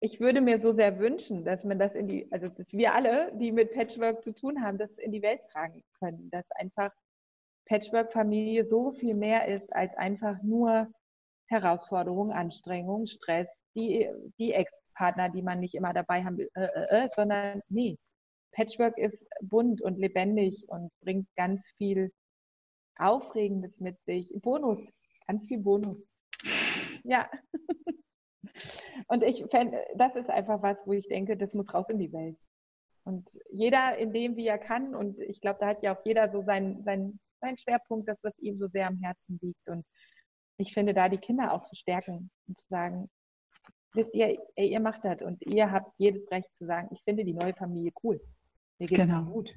B: ich würde mir so sehr wünschen, dass man das in die, also dass wir alle, die mit Patchwork zu tun haben, das in die Welt tragen können, dass einfach Patchwork-Familie so viel mehr ist als einfach nur Herausforderungen, Anstrengungen, Stress, die, die Ex-Partner, die man nicht immer dabei haben will, äh, äh, äh, sondern nee, Patchwork ist bunt und lebendig und bringt ganz viel Aufregendes mit sich. Bonus, ganz viel Bonus. Ja. Und ich fände, das ist einfach was, wo ich denke, das muss raus in die Welt. Und jeder in dem, wie er kann, und ich glaube, da hat ja auch jeder so sein, sein sein Schwerpunkt, das, was ihm so sehr am Herzen liegt. Und ich finde, da die Kinder auch zu stärken und zu sagen, wisst ihr, ey, ihr macht das und ihr habt jedes Recht zu sagen, ich finde die neue Familie cool. Mir geht genau. gut.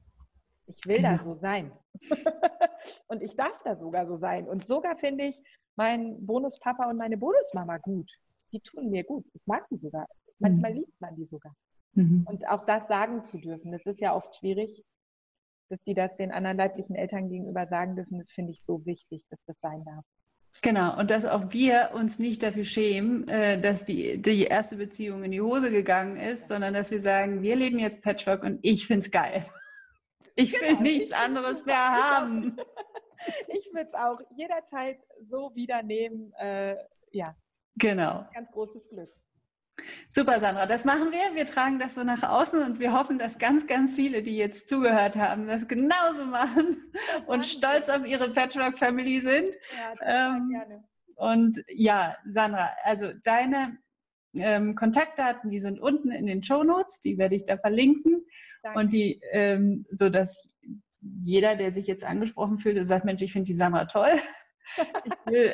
B: Ich will genau. da so sein. und ich darf da sogar so sein. Und sogar finde ich meinen Bonuspapa und meine Bonusmama gut. Die tun mir gut. Ich mag die sogar. Manchmal mhm. liebt man die sogar. Mhm. Und auch das sagen zu dürfen, das ist ja oft schwierig, dass die das den anderen leiblichen Eltern gegenüber sagen dürfen, das finde ich so wichtig, dass das sein darf.
A: Genau, und dass auch wir uns nicht dafür schämen, äh, dass die, die erste Beziehung in die Hose gegangen ist, sondern dass wir sagen, wir leben jetzt Patchwork und ich finde es geil. Ich genau. will nichts anderes mehr haben.
B: ich würde es auch jederzeit so wieder nehmen. Äh, ja.
A: Genau.
B: Ganz großes Glück.
A: Super, Sandra. Das machen wir. Wir tragen das so nach außen und wir hoffen, dass ganz, ganz viele, die jetzt zugehört haben, das genauso machen das und stolz wir. auf ihre Patchwork-Family sind. Ja, ähm, gerne. Und ja, Sandra, also deine ähm, Kontaktdaten, die sind unten in den Show Notes, die werde ich da verlinken. Danke. Und die, ähm, so dass jeder, der sich jetzt angesprochen fühlt, sagt, Mensch, ich finde die Sandra toll. ich will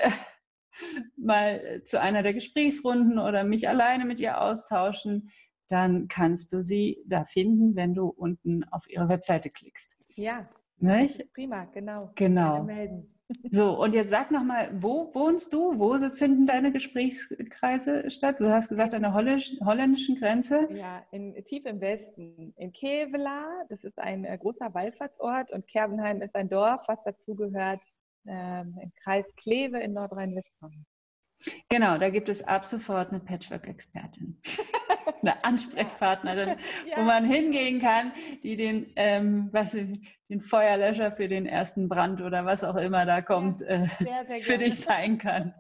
A: mal zu einer der Gesprächsrunden oder mich alleine mit ihr austauschen, dann kannst du sie da finden, wenn du unten auf ihre Webseite klickst.
B: Ja,
A: Nicht?
B: prima, genau.
A: Genau. So, und jetzt sag nochmal, wo wohnst du? Wo finden deine Gesprächskreise statt? Du hast gesagt, an der holländischen Grenze.
B: Ja, in, tief im Westen. In Kevela, das ist ein äh, großer Wallfahrtsort und Kerbenheim ist ein Dorf, was dazugehört ähm, im Kreis Kleve in Nordrhein-Westfalen.
A: Genau, da gibt es ab sofort eine Patchwork-Expertin. eine Ansprechpartnerin, ja. wo man hingehen kann, die den, ähm, was, den Feuerlöscher für den ersten Brand oder was auch immer da kommt, äh, sehr, sehr für dich sein kann.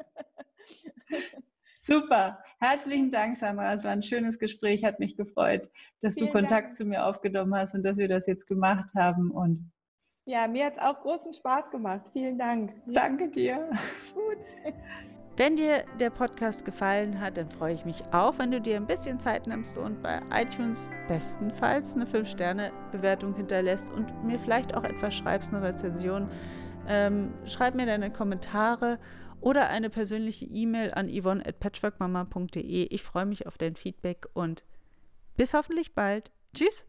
A: Super. Herzlichen Dank, Sandra. Es war ein schönes Gespräch. Hat mich gefreut, dass Vielen du Kontakt Dank. zu mir aufgenommen hast und dass wir das jetzt gemacht haben. Und
B: ja, mir hat es auch großen Spaß gemacht. Vielen Dank.
A: Danke dir. Gut. Wenn dir der Podcast gefallen hat, dann freue ich mich auch, wenn du dir ein bisschen Zeit nimmst und bei iTunes bestenfalls eine 5-Sterne-Bewertung hinterlässt und mir vielleicht auch etwas schreibst, eine Rezension. Ähm, schreib mir deine Kommentare oder eine persönliche E-Mail an yvonne at patchworkmama.de. Ich freue mich auf dein Feedback und bis hoffentlich bald. Tschüss!